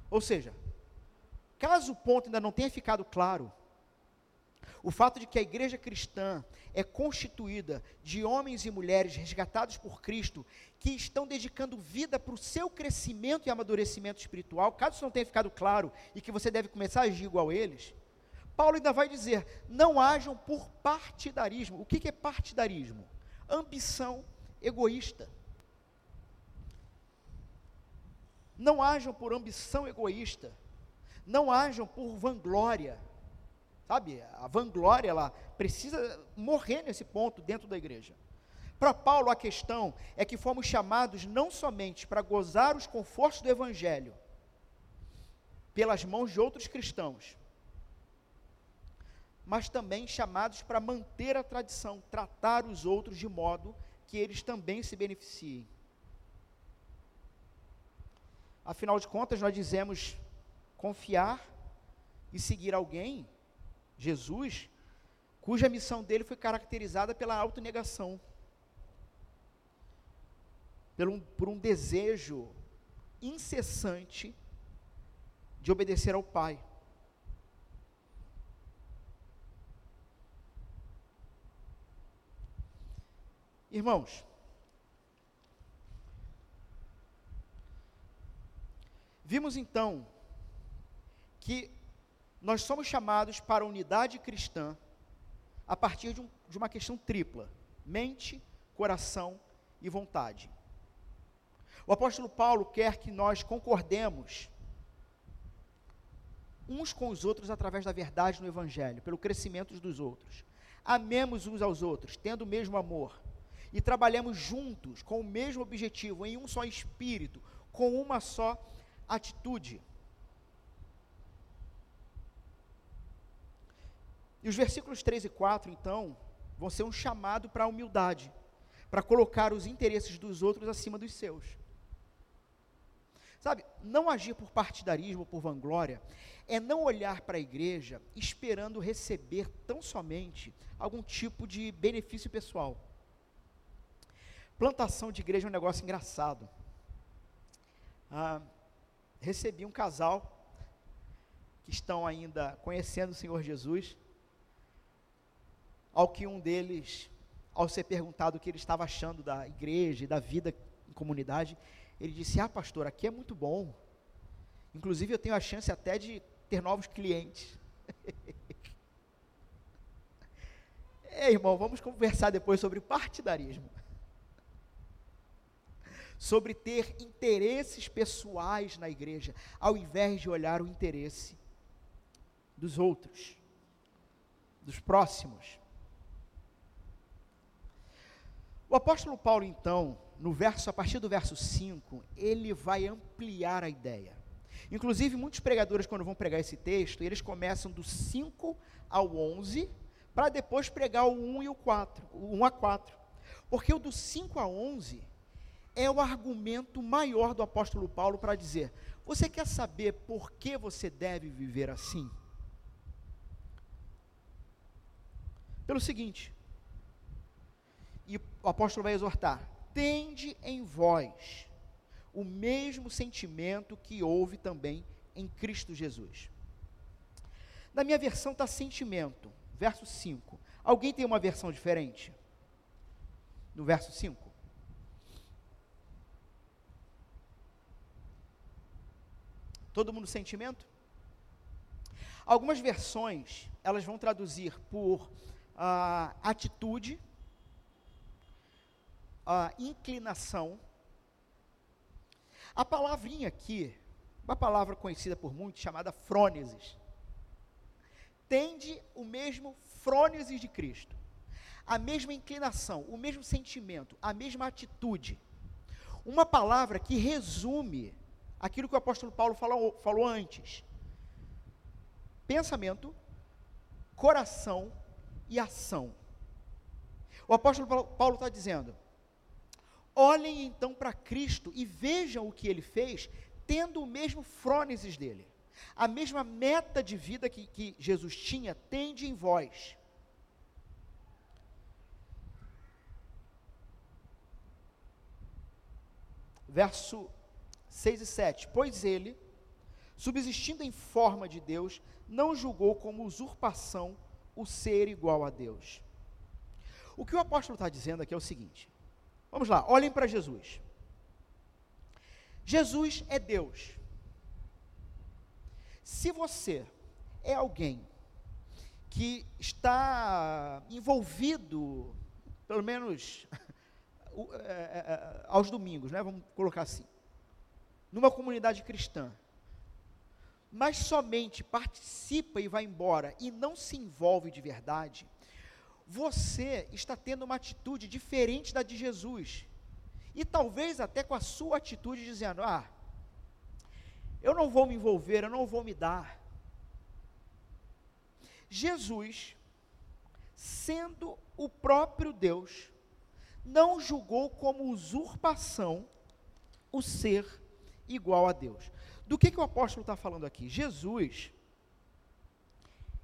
Ou seja, caso o ponto ainda não tenha ficado claro, o fato de que a igreja cristã é constituída de homens e mulheres resgatados por Cristo, que estão dedicando vida para o seu crescimento e amadurecimento espiritual, caso isso não tenha ficado claro e que você deve começar a agir igual a eles, Paulo ainda vai dizer: não hajam por partidarismo. O que, que é partidarismo? Ambição egoísta. Não hajam por ambição egoísta. Não hajam por vanglória Sabe, a vanglória, ela precisa morrer nesse ponto dentro da igreja. Para Paulo, a questão é que fomos chamados não somente para gozar os confortos do Evangelho pelas mãos de outros cristãos, mas também chamados para manter a tradição, tratar os outros de modo que eles também se beneficiem. Afinal de contas, nós dizemos confiar e seguir alguém Jesus, cuja missão dele foi caracterizada pela autonegação, por um, por um desejo incessante de obedecer ao Pai. Irmãos, vimos então que nós somos chamados para a unidade cristã a partir de, um, de uma questão tripla: mente, coração e vontade. O apóstolo Paulo quer que nós concordemos uns com os outros através da verdade no Evangelho, pelo crescimento dos outros. Amemos uns aos outros, tendo o mesmo amor, e trabalhemos juntos com o mesmo objetivo, em um só espírito, com uma só atitude. E os versículos 3 e 4, então, vão ser um chamado para a humildade, para colocar os interesses dos outros acima dos seus. Sabe, não agir por partidarismo, por vanglória, é não olhar para a igreja esperando receber tão somente algum tipo de benefício pessoal. Plantação de igreja é um negócio engraçado. Ah, recebi um casal que estão ainda conhecendo o Senhor Jesus ao que um deles, ao ser perguntado o que ele estava achando da igreja e da vida em comunidade, ele disse: Ah, pastor, aqui é muito bom. Inclusive, eu tenho a chance até de ter novos clientes. [laughs] é, irmão, vamos conversar depois sobre partidarismo. Sobre ter interesses pessoais na igreja, ao invés de olhar o interesse dos outros, dos próximos. O apóstolo Paulo, então, no verso, a partir do verso 5, ele vai ampliar a ideia. Inclusive, muitos pregadores, quando vão pregar esse texto, eles começam do 5 ao 11, para depois pregar o 1 e o 4, o 1 a 4. Porque o do 5 a 11 é o argumento maior do apóstolo Paulo para dizer: você quer saber por que você deve viver assim? Pelo seguinte, e o apóstolo vai exortar: tende em vós o mesmo sentimento que houve também em Cristo Jesus. Na minha versão está sentimento, verso 5. Alguém tem uma versão diferente? No verso 5. Todo mundo sentimento? Algumas versões, elas vão traduzir por uh, atitude, uh, inclinação. A palavrinha aqui, uma palavra conhecida por muitos, chamada frônesis, tende o mesmo frônesis de Cristo, a mesma inclinação, o mesmo sentimento, a mesma atitude. Uma palavra que resume aquilo que o apóstolo Paulo falou, falou antes: pensamento, coração e ação. O apóstolo Paulo está dizendo: olhem então para Cristo e vejam o que ele fez, tendo o mesmo frônesis dele. A mesma meta de vida que, que Jesus tinha, tende em vós. Verso 6 e 7. Pois ele, subsistindo em forma de Deus, não julgou como usurpação o ser igual a Deus. O que o apóstolo está dizendo aqui é o seguinte: vamos lá, olhem para Jesus. Jesus é Deus. Se você é alguém que está envolvido, pelo menos [laughs] é, é, é, aos domingos, né? Vamos colocar assim numa comunidade cristã, mas somente participa e vai embora e não se envolve de verdade, você está tendo uma atitude diferente da de Jesus. E talvez até com a sua atitude dizendo: "Ah, eu não vou me envolver, eu não vou me dar". Jesus, sendo o próprio Deus, não julgou como usurpação o ser igual a Deus. Do que, que o apóstolo está falando aqui? Jesus,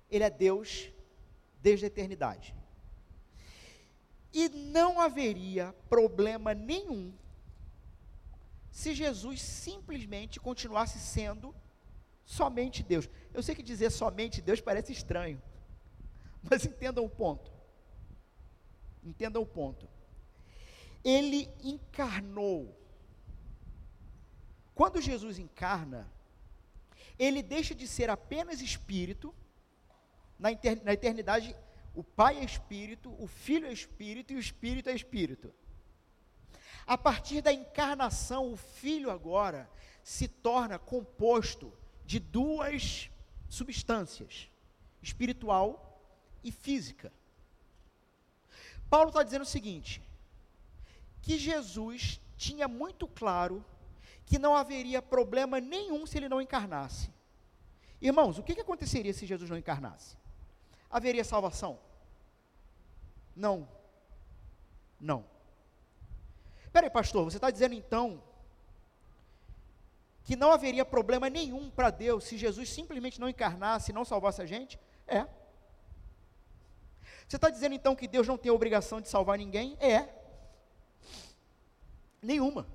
ele é Deus desde a eternidade. E não haveria problema nenhum se Jesus simplesmente continuasse sendo somente Deus. Eu sei que dizer somente Deus parece estranho, [laughs] mas entendam o ponto. Entendam o ponto. Ele encarnou quando Jesus encarna, ele deixa de ser apenas espírito, na, eternidade, o Pai é espírito, o Filho é espírito e o Espírito é espírito. A partir da encarnação, o Filho agora se torna composto de duas substâncias, espiritual e física. Paulo está dizendo o seguinte: que Jesus tinha muito claro que não haveria problema nenhum se ele não encarnasse. Irmãos, o que, que aconteceria se Jesus não encarnasse? Haveria salvação? Não. Não. Peraí, pastor, você está dizendo então que não haveria problema nenhum para Deus se Jesus simplesmente não encarnasse e não salvasse a gente? É. Você está dizendo então que Deus não tem obrigação de salvar ninguém? É. Nenhuma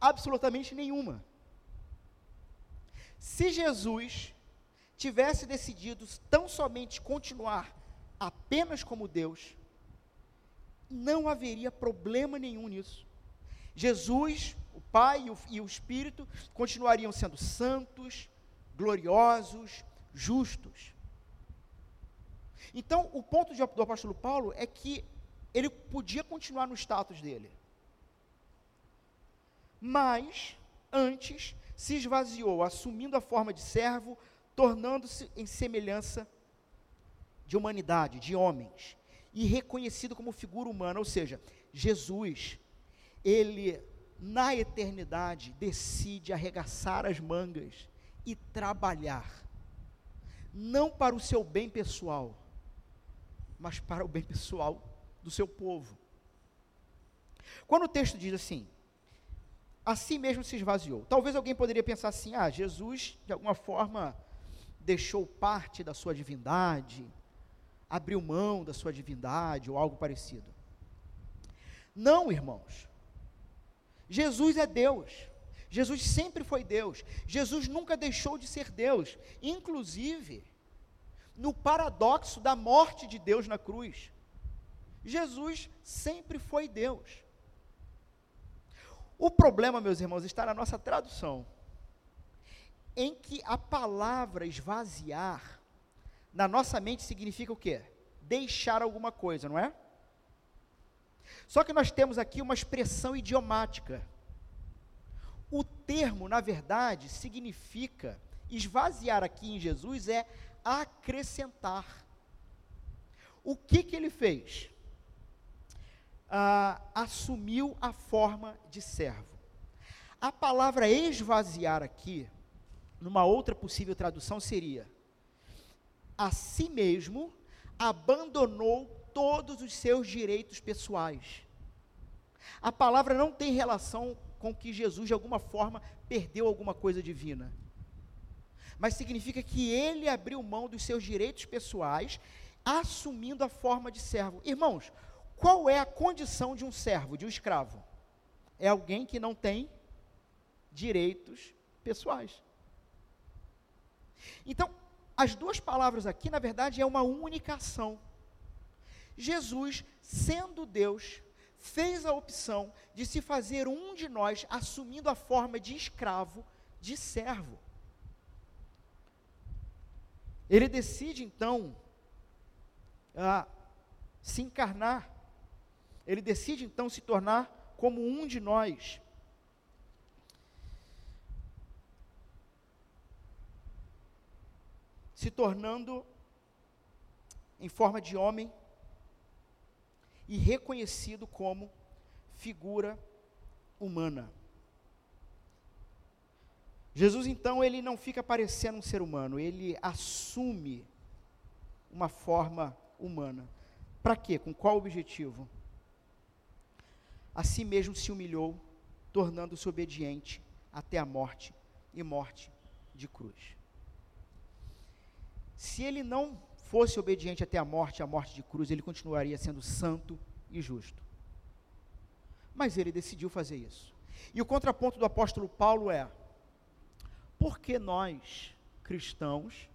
absolutamente nenhuma. Se Jesus tivesse decidido tão somente continuar apenas como Deus, não haveria problema nenhum nisso. Jesus, o Pai e o, e o Espírito continuariam sendo santos, gloriosos, justos. Então, o ponto de, do apóstolo Paulo é que ele podia continuar no status dele mas antes se esvaziou, assumindo a forma de servo, tornando-se em semelhança de humanidade, de homens. e reconhecido como figura humana, ou seja, Jesus, ele na eternidade decide arregaçar as mangas e trabalhar, não para o seu bem pessoal, mas para o bem pessoal do seu povo. Quando o texto diz assim, assim mesmo se esvaziou, talvez alguém poderia pensar assim: ah, Jesus, de alguma forma, deixou parte da sua divindade, abriu mão da sua divindade ou algo parecido. Não, irmãos. Jesus é Deus. Jesus sempre foi Deus. Jesus nunca deixou de ser Deus. Inclusive, no paradoxo da morte de Deus na cruz. Jesus sempre foi Deus. O problema, meus irmãos, está na nossa tradução, em que a palavra esvaziar, na nossa mente significa o quê? Deixar alguma coisa, não é? Só que nós temos aqui uma expressão idiomática. O termo, na verdade, significa esvaziar aqui em Jesus é acrescentar. O que que ele fez? Ah, assumiu a forma de servo. A palavra esvaziar aqui, numa outra possível tradução, seria: a si mesmo abandonou todos os seus direitos pessoais. A palavra não tem relação com que Jesus, de alguma forma, perdeu alguma coisa divina. Mas significa que ele abriu mão dos seus direitos pessoais, assumindo a forma de servo. Irmãos, qual é a condição de um servo, de um escravo? É alguém que não tem direitos pessoais. Então, as duas palavras aqui, na verdade, é uma única ação. Jesus, sendo Deus, fez a opção de se fazer um de nós, assumindo a forma de escravo, de servo. Ele decide então se encarnar. Ele decide então se tornar como um de nós. Se tornando em forma de homem e reconhecido como figura humana. Jesus então ele não fica parecendo um ser humano, ele assume uma forma humana. Para quê? Com qual objetivo? A si mesmo se humilhou, tornando-se obediente até a morte e morte de cruz. Se ele não fosse obediente até a morte, a morte de cruz, ele continuaria sendo santo e justo. Mas ele decidiu fazer isso. E o contraponto do apóstolo Paulo é: por que nós, cristãos,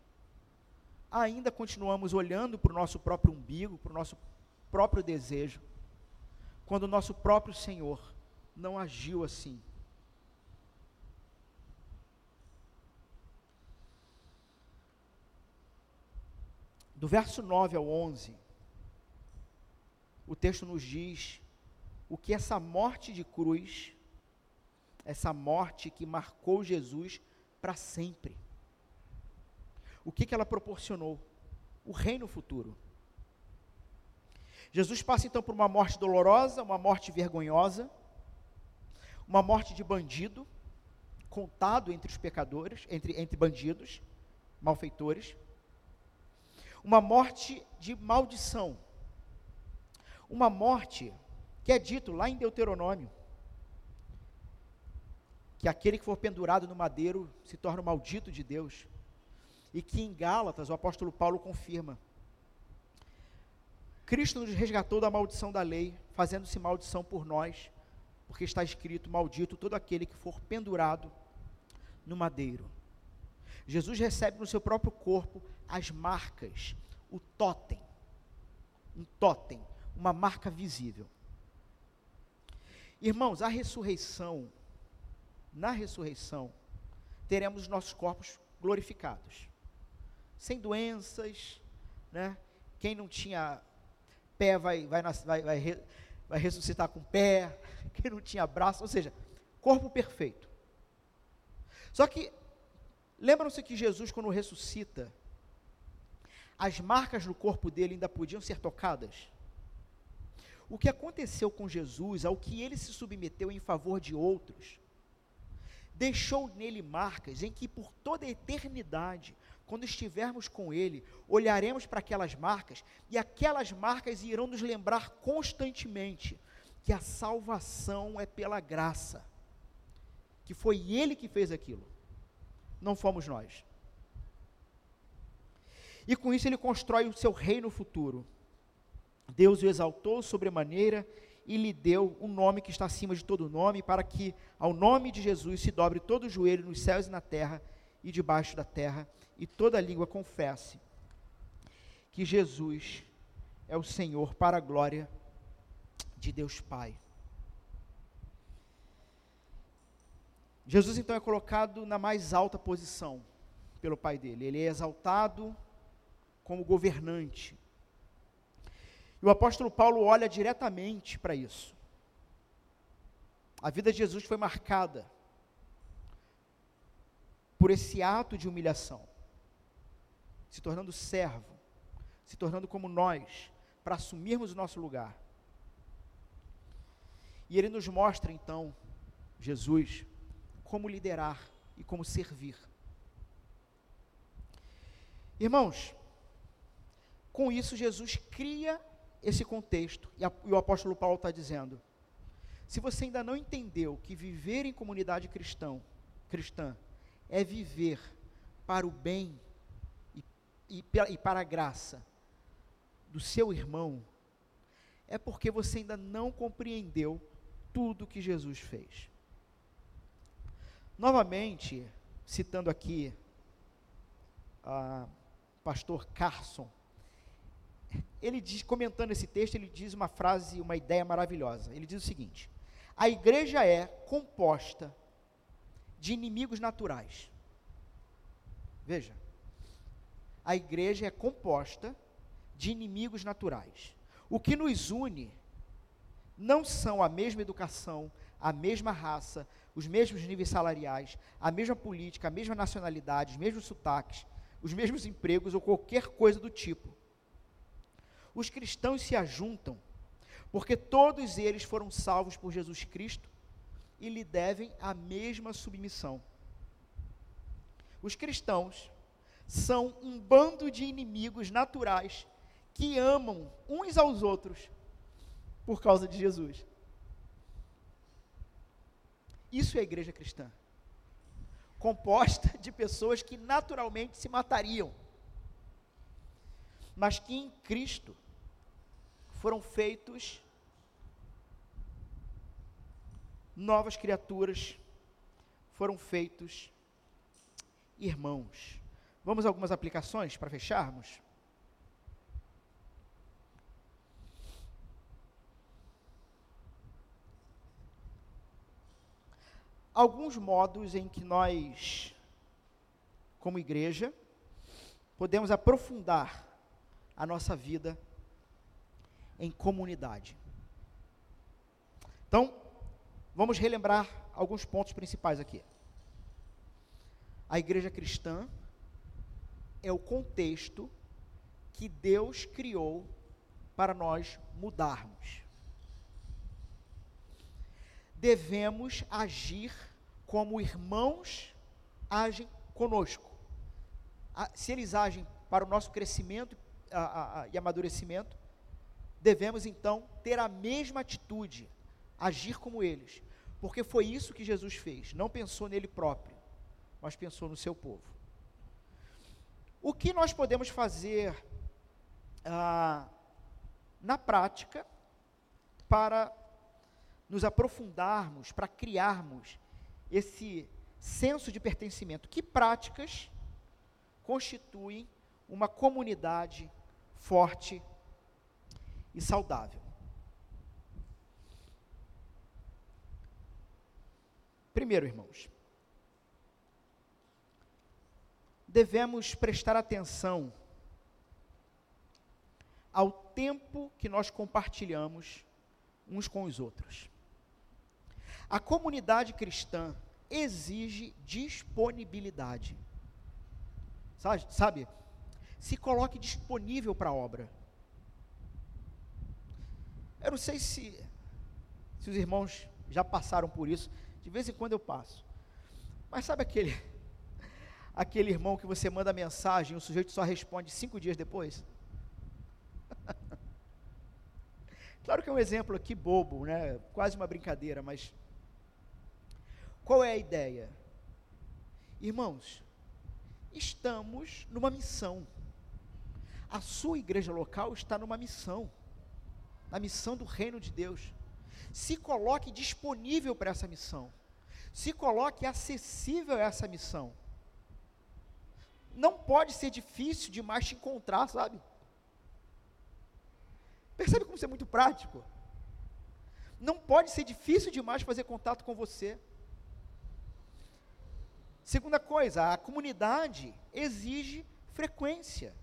ainda continuamos olhando para o nosso próprio umbigo, para o nosso próprio desejo, quando o nosso próprio Senhor não agiu assim? Do verso 9 ao 11, o texto nos diz o que essa morte de cruz, essa morte que marcou Jesus para sempre, o que, que ela proporcionou? O reino futuro. Jesus passa então por uma morte dolorosa, uma morte vergonhosa, uma morte de bandido, contado entre os pecadores, entre, entre bandidos, malfeitores uma morte de maldição. Uma morte que é dito lá em Deuteronômio, que aquele que for pendurado no madeiro se torna o maldito de Deus. E que em Gálatas o apóstolo Paulo confirma. Cristo nos resgatou da maldição da lei, fazendo-se maldição por nós, porque está escrito: Maldito todo aquele que for pendurado no madeiro. Jesus recebe no seu próprio corpo as marcas, o totem. Um totem, uma marca visível. Irmãos, a ressurreição, na ressurreição, teremos nossos corpos glorificados. Sem doenças, né? Quem não tinha pé vai, vai, vai, vai, vai ressuscitar com pé, [laughs] quem não tinha braço, ou seja, corpo perfeito. Só que Lembram-se que Jesus, quando ressuscita, as marcas no corpo dele ainda podiam ser tocadas? o que aconteceu com Jesus, ao que ele se submeteu em favor de outros, deixou nele marcas em que por toda a eternidade, quando estivermos com ele, olharemos para aquelas marcas e aquelas marcas irão nos lembrar constantemente que a salvação é pela graça, que foi ele que fez aquilo, não fomos nós. E com isso ele constrói o seu reino futuro. Deus o exaltou sobremaneira e lhe deu um nome que está acima de todo nome, para que ao nome de Jesus se dobre todo o joelho nos céus e na terra e debaixo da terra, e toda língua confesse que Jesus é o Senhor para a glória de Deus Pai. Jesus então é colocado na mais alta posição pelo Pai dele. Ele é exaltado como governante. E o apóstolo Paulo olha diretamente para isso. A vida de Jesus foi marcada por esse ato de humilhação, se tornando servo, se tornando como nós, para assumirmos o nosso lugar. E ele nos mostra então, Jesus, como liderar e como servir. Irmãos, com isso Jesus cria esse contexto, e, a, e o apóstolo Paulo está dizendo: se você ainda não entendeu que viver em comunidade cristão, cristã é viver para o bem e, e, e para a graça do seu irmão, é porque você ainda não compreendeu tudo que Jesus fez. Novamente, citando aqui a pastor Carson, ele diz, comentando esse texto, ele diz uma frase, uma ideia maravilhosa. Ele diz o seguinte: a igreja é composta de inimigos naturais. Veja, a igreja é composta de inimigos naturais. O que nos une não são a mesma educação, a mesma raça, os mesmos níveis salariais, a mesma política, a mesma nacionalidade, os mesmos sotaques, os mesmos empregos ou qualquer coisa do tipo os cristãos se ajuntam, porque todos eles foram salvos por Jesus Cristo e lhe devem a mesma submissão. Os cristãos são um bando de inimigos naturais que amam uns aos outros por causa de Jesus. Isso é a igreja cristã. Composta de pessoas que naturalmente se matariam, mas que em Cristo foram feitos novas criaturas, foram feitos irmãos. Vamos a algumas aplicações para fecharmos? Alguns modos em que nós, como igreja, podemos aprofundar a nossa vida em comunidade. Então, vamos relembrar alguns pontos principais aqui. A igreja cristã é o contexto que Deus criou para nós mudarmos. Devemos agir como irmãos agem conosco. Se eles agem para o nosso crescimento e amadurecimento, devemos então ter a mesma atitude, agir como eles, porque foi isso que Jesus fez. Não pensou nele próprio, mas pensou no seu povo. O que nós podemos fazer ah, na prática para nos aprofundarmos, para criarmos esse senso de pertencimento? Que práticas constituem uma comunidade forte e saudável. Primeiro, irmãos, devemos prestar atenção ao tempo que nós compartilhamos uns com os outros. A comunidade cristã exige disponibilidade. Sabe? sabe? Se coloque disponível para a obra. Eu não sei se, se os irmãos já passaram por isso, de vez em quando eu passo. Mas sabe aquele, [laughs] aquele irmão que você manda mensagem e o sujeito só responde cinco dias depois? [laughs] claro que é um exemplo aqui bobo, né? quase uma brincadeira, mas qual é a ideia? Irmãos, estamos numa missão. A sua igreja local está numa missão, na missão do reino de Deus. Se coloque disponível para essa missão. Se coloque acessível a essa missão. Não pode ser difícil demais te encontrar, sabe? Percebe como isso é muito prático? Não pode ser difícil demais fazer contato com você. Segunda coisa, a comunidade exige frequência.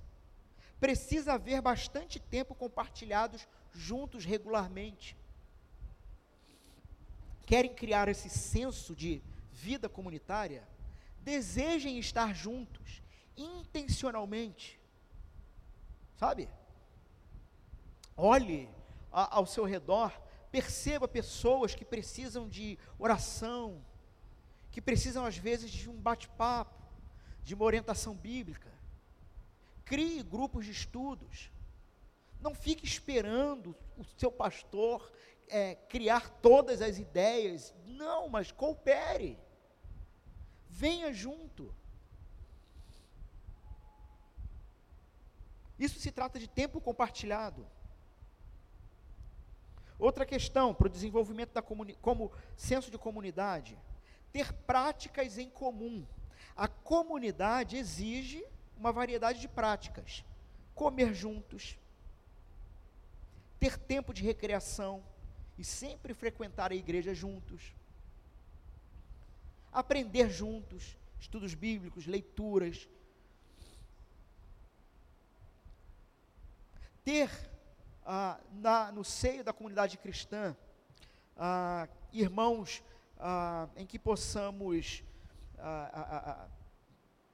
Precisa haver bastante tempo compartilhados juntos regularmente. Querem criar esse senso de vida comunitária? Desejem estar juntos, intencionalmente. Sabe? Olhe ao seu redor, perceba pessoas que precisam de oração, que precisam às vezes de um bate-papo, de uma orientação bíblica. Crie grupos de estudos. Não fique esperando o seu pastor é, criar todas as ideias. Não, mas coopere. Venha junto. Isso se trata de tempo compartilhado. Outra questão para o desenvolvimento da como senso de comunidade ter práticas em comum. A comunidade exige uma variedade de práticas. Comer juntos, ter tempo de recreação e sempre frequentar a igreja juntos. Aprender juntos, estudos bíblicos, leituras. Ter ah, na, no seio da comunidade cristã ah, irmãos ah, em que possamos ah, ah, ah,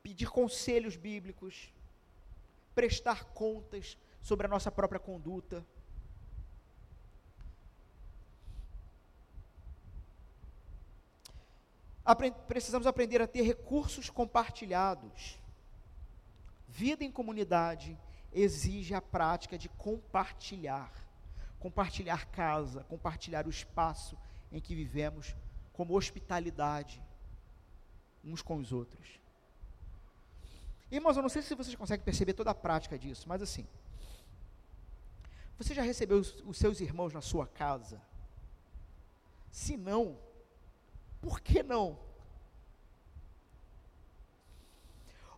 pedir conselhos bíblicos, prestar contas sobre a nossa própria conduta. Apre precisamos aprender a ter recursos compartilhados. Vida em comunidade exige a prática de compartilhar. Compartilhar casa, compartilhar o espaço em que vivemos como hospitalidade uns com os outros. Irmãos, eu não sei se vocês conseguem perceber toda a prática disso, mas assim, você já recebeu os, os seus irmãos na sua casa? Se não, por que não?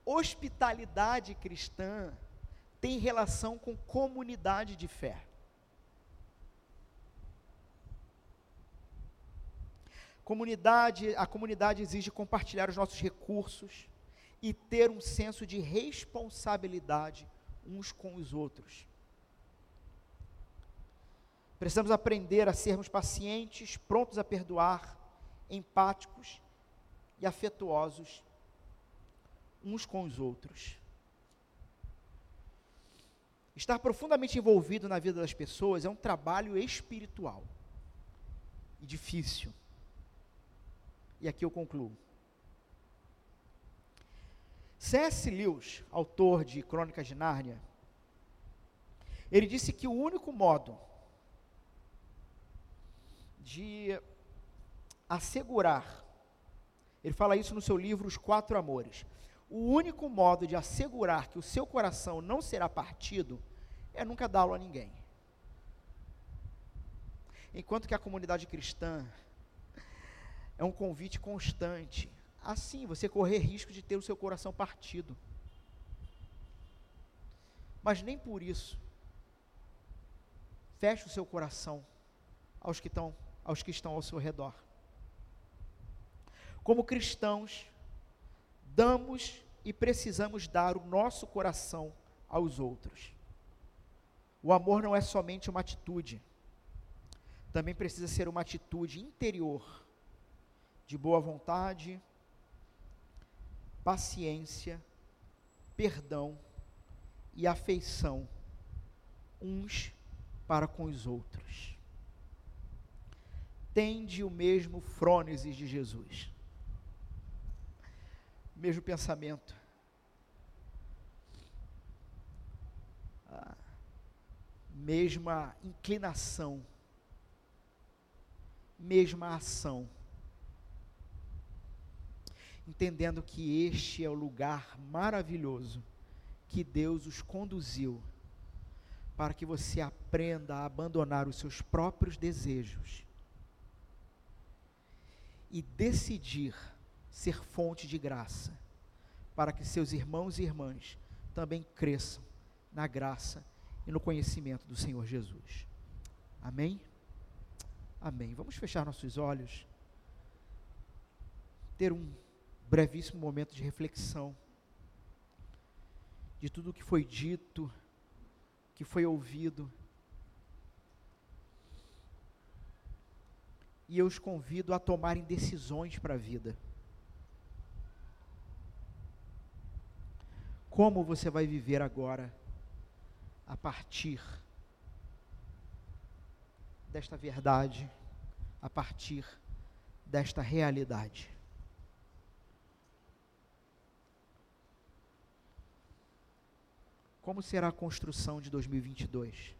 Hospitalidade cristã tem relação com comunidade de fé. Comunidade, a comunidade exige compartilhar os nossos recursos e ter um senso de responsabilidade uns com os outros. Precisamos aprender a sermos pacientes, prontos a perdoar, empáticos e afetuosos uns com os outros. Estar profundamente envolvido na vida das pessoas é um trabalho espiritual e difícil. E aqui eu concluo. C.S. Lewis, autor de Crônicas de Nárnia, ele disse que o único modo de assegurar, ele fala isso no seu livro Os Quatro Amores, o único modo de assegurar que o seu coração não será partido é nunca dá-lo a ninguém. Enquanto que a comunidade cristã é um convite constante. Assim, você correr risco de ter o seu coração partido. Mas nem por isso feche o seu coração aos que estão, aos que estão ao seu redor. Como cristãos, damos e precisamos dar o nosso coração aos outros. O amor não é somente uma atitude, também precisa ser uma atitude interior de boa vontade, paciência, perdão e afeição uns para com os outros. tende o mesmo frônesis de Jesus. Mesmo pensamento. A mesma inclinação. Mesma ação. Entendendo que este é o lugar maravilhoso que Deus os conduziu para que você aprenda a abandonar os seus próprios desejos e decidir ser fonte de graça, para que seus irmãos e irmãs também cresçam na graça e no conhecimento do Senhor Jesus. Amém? Amém. Vamos fechar nossos olhos, ter um brevíssimo momento de reflexão de tudo o que foi dito que foi ouvido. E eu os convido a tomarem decisões para a vida. Como você vai viver agora, a partir desta verdade, a partir desta realidade. Como será a construção de 2022?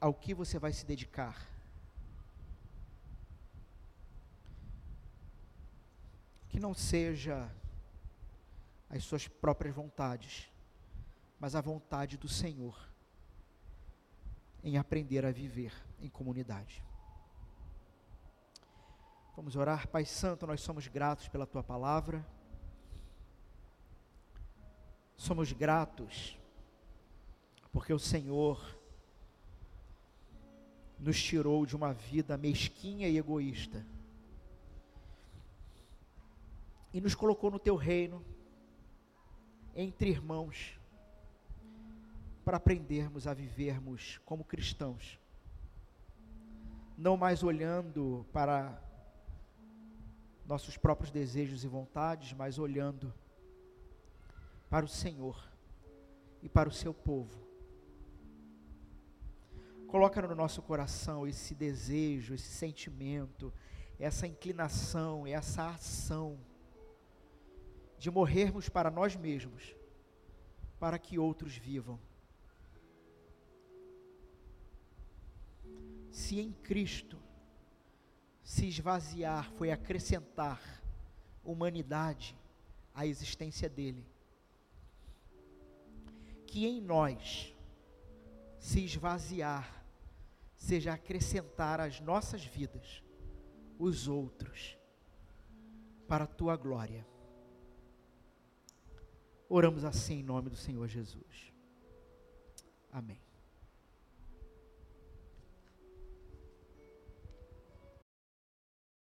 Ao que você vai se dedicar? Que não seja as suas próprias vontades, mas a vontade do Senhor em aprender a viver em comunidade. Vamos orar, Pai Santo, nós somos gratos pela tua palavra. Somos gratos porque o Senhor nos tirou de uma vida mesquinha e egoísta e nos colocou no teu reino entre irmãos para aprendermos a vivermos como cristãos, não mais olhando para nossos próprios desejos e vontades, mas olhando para o Senhor e para o seu povo. Coloca no nosso coração esse desejo, esse sentimento, essa inclinação, essa ação de morrermos para nós mesmos, para que outros vivam. Se em Cristo se esvaziar foi acrescentar humanidade à existência dele, que em nós se esvaziar seja acrescentar às nossas vidas os outros para a tua glória. Oramos assim em nome do Senhor Jesus. Amém.